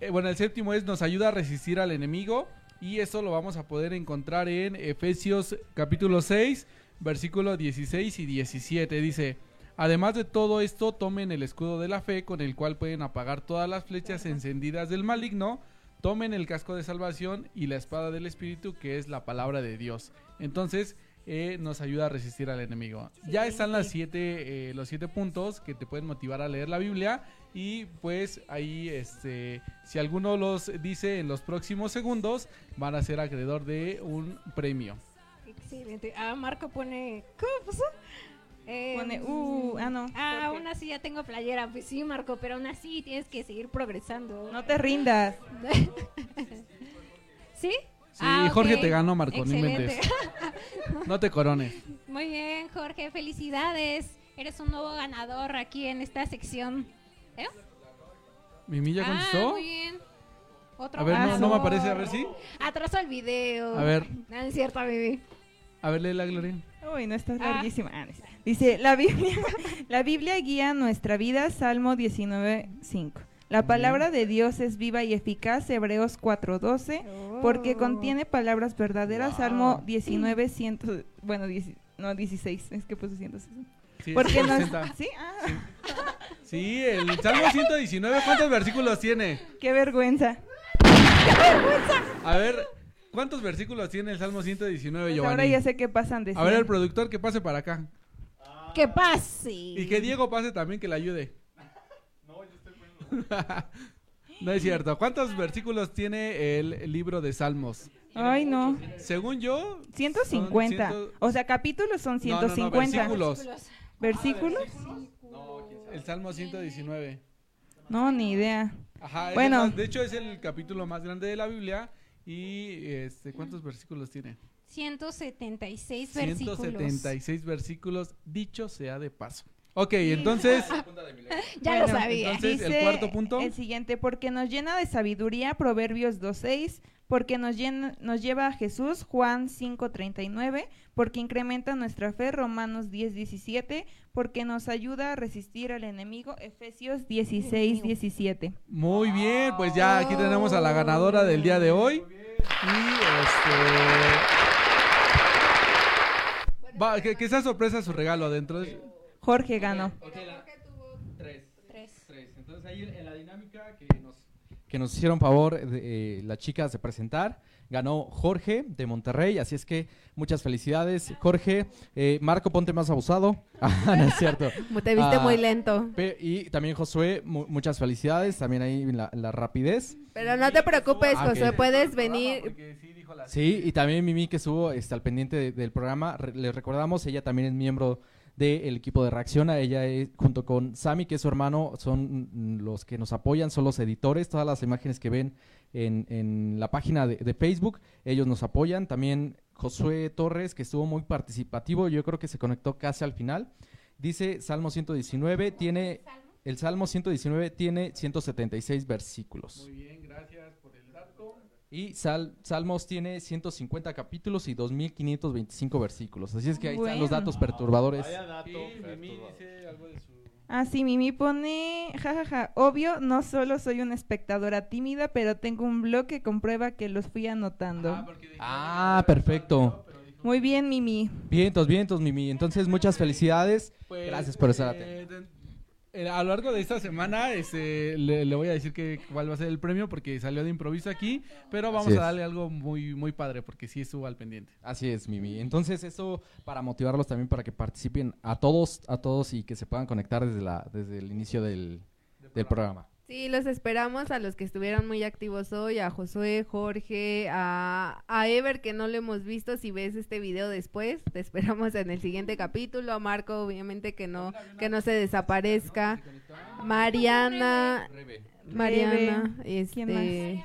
eh, bueno, el séptimo es nos ayuda a resistir al enemigo. Y eso lo vamos a poder encontrar en Efesios capítulo 6, versículo 16 y 17. Dice, además de todo esto, tomen el escudo de la fe con el cual pueden apagar todas las flechas encendidas del maligno. Tomen el casco de salvación y la espada del Espíritu, que es la palabra de Dios. Entonces, eh, nos ayuda a resistir al enemigo. Ya están las siete, eh, los siete puntos que te pueden motivar a leer la Biblia. Y pues ahí, este, si alguno los dice en los próximos segundos, van a ser acreedor de un premio. Excelente. Ah, Marco pone ¿Cómo puso? Eh, Pone, uh, ah, no. Ah, aún así ya tengo playera. Pues sí, Marco, pero aún así tienes que seguir progresando. No te rindas. [LAUGHS] ¿Sí? Sí, Ah, Jorge ok. te ganó, Marco, no inventes. [LAUGHS] No te corones. Muy bien, Jorge, felicidades. Eres un nuevo ganador aquí en esta sección. ¿Eh? ¿Mimi ya Ah, contestó? muy bien. Otro A ver, no, no me aparece, a ver si. Atraso el video. A ver. No, es cierto, baby. A ver, léela, Gloria. Uy, no está Ah. larguísima. Ah, no está. Dice, la Biblia, [LAUGHS] la Biblia guía nuestra vida, Salmo 19.5. La palabra de Dios es viva y eficaz, Hebreos 4:12, porque contiene palabras verdaderas, Salmo 19, 100, bueno, 10 no, 16, es que puse 160. Sí, Porque nos, 60. ¿sí? Ah, Sí, el Salmo 119, ¿cuántos versículos tiene? qué vergüenza. A ver, ¿cuántos versículos tiene el Salmo 119, Pues Giovanni? ahora ya sé qué pasan de A ver, el 100. productor que pase para acá. ¡Que pase! Y que Diego pase también, que le ayude. [LAUGHS] No es cierto. ¿Cuántos versículos tiene el libro de Salmos? Ay, no. Según yo, 150. Son ciento- O sea, capítulos son No, no, no, 150. versículos. ¿Versículos? el Salmo 119. No, ni idea. Ajá, Bueno. más- de hecho es el capítulo más grande de la Biblia. Y este, ¿cuántos versículos tiene? 176 versículos. 176 versículos, dicho sea de paso. Ok, entonces, [LAUGHS] [LAUGHS] Ya Bueno, lo sabía. entonces- el cuarto punto. El siguiente, porque nos llena de sabiduría, Proverbios 2.6, porque nos, llena, nos lleva a Jesús, Juan 5.39, porque incrementa nuestra fe, Romanos 10.17, porque nos ayuda a resistir al enemigo, Efesios 16.17. muy bien, pues ya aquí tenemos a la ganadora del día de hoy. Y este... Va, que, que sea sorpresa su regalo adentro. Jorge ganó. Tres. Tres. Tres. Entonces ahí en la dinámica que nos, que nos hicieron favor de, eh, las chicas de presentar, ganó Jorge de Monterrey, así es que muchas felicidades Jorge. Eh, Marco, ponte más abusado. [LAUGHS] Ah, no es cierto. Te viste Ah. muy lento. Y también Josué, mu- muchas felicidades, también ahí la, la rapidez. Pero no te preocupes, Ah, Josué, ok. puedes venir. Sí, y también Mimi que estuvo este, al pendiente de- del programa, Re- les recordamos, ella también es miembro del equipo de Reacciona, ella es, junto con Sami, que es su hermano, son los que nos apoyan, son los editores, todas las imágenes que ven en, en la página de, de Facebook, ellos nos apoyan, también Josué Torres, que estuvo muy participativo, yo creo que se conectó casi al final, dice Salmo 119, tiene, el Salmo 119 tiene 176 versículos. Muy bien, gracias por el dato. Y Sal- Salmos tiene 150 capítulos y 2525 versículos. Así es que ahí están los datos perturbadores. Vaya dato. Sí, Mimi perturbador. dice algo de su... Ah, sí, Mimi pone, jajaja, obvio, no solo soy una espectadora tímida, pero tengo un blog que comprueba que los fui anotando. dijo- Ah, perfecto. Muy bien, Mimi. Vientos, vientos, Mimi. Entonces, muchas felicidades. Pues, Gracias por estar eh, atento. eh, a lo largo de esta semana este, le, le voy a decir que cuál va a ser el premio porque salió de improviso aquí, pero vamos a darle algo muy muy padre porque sí estuvo al pendiente. Así es, Mimi. Entonces, eso para motivarlos también para que participen a todos, a todos y que se puedan conectar desde, la, desde el inicio del, del programa. Sí, los esperamos a los que estuvieron muy activos hoy, a Josué, Jorge, a, a Ever que no lo hemos visto, si ves este video después, te esperamos en el siguiente capítulo, a Marco obviamente que no, que no se desaparezca, Mariana, Mariana, ¿Quién este,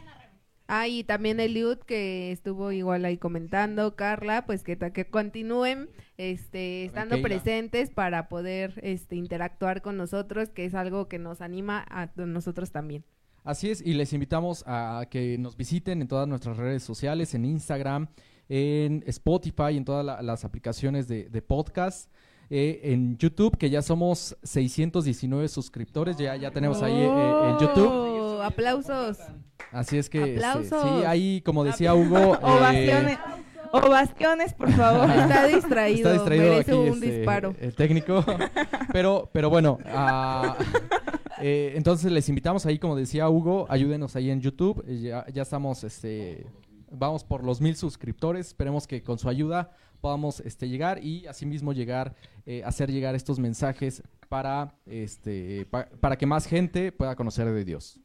ah y también Eliud que estuvo igual ahí comentando, Carla, pues que, que continúen este estando presentes para poder este interactuar con nosotros, que es algo que nos anima a nosotros también. Así es, y les invitamos a que nos visiten en todas nuestras redes sociales, en Instagram, en Spotify, en todas la- las aplicaciones de, de podcast, eh, en YouTube, que ya somos 619 suscriptores, ya, ya tenemos ahí eh, en YouTube. Aplausos. Así es que, este, ¡Aplausos! sí, ahí, como decía Hugo, [LAUGHS] eh, Ovaciones, ovaciones, por favor. Está distraído, está distraído merece aquí un este, disparo. el técnico, pero, pero bueno, ah, [LAUGHS] eh, entonces les invitamos ahí, como decía Hugo, ayúdenos ahí en YouTube, eh, ya, ya estamos, este, vamos por los mil suscriptores, esperemos que con su ayuda podamos este, llegar y asimismo llegar, eh, hacer llegar estos mensajes para, este, pa- para que más gente pueda conocer de Dios.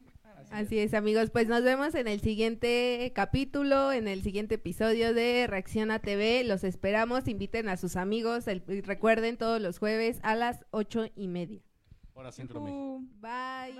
Así es, amigos. Pues nos vemos en el siguiente capítulo, en el siguiente episodio de Reacciona TV. Los esperamos. Inviten a sus amigos. el- y recuerden todos los jueves a las ocho y media. Hora Centro México. Bye.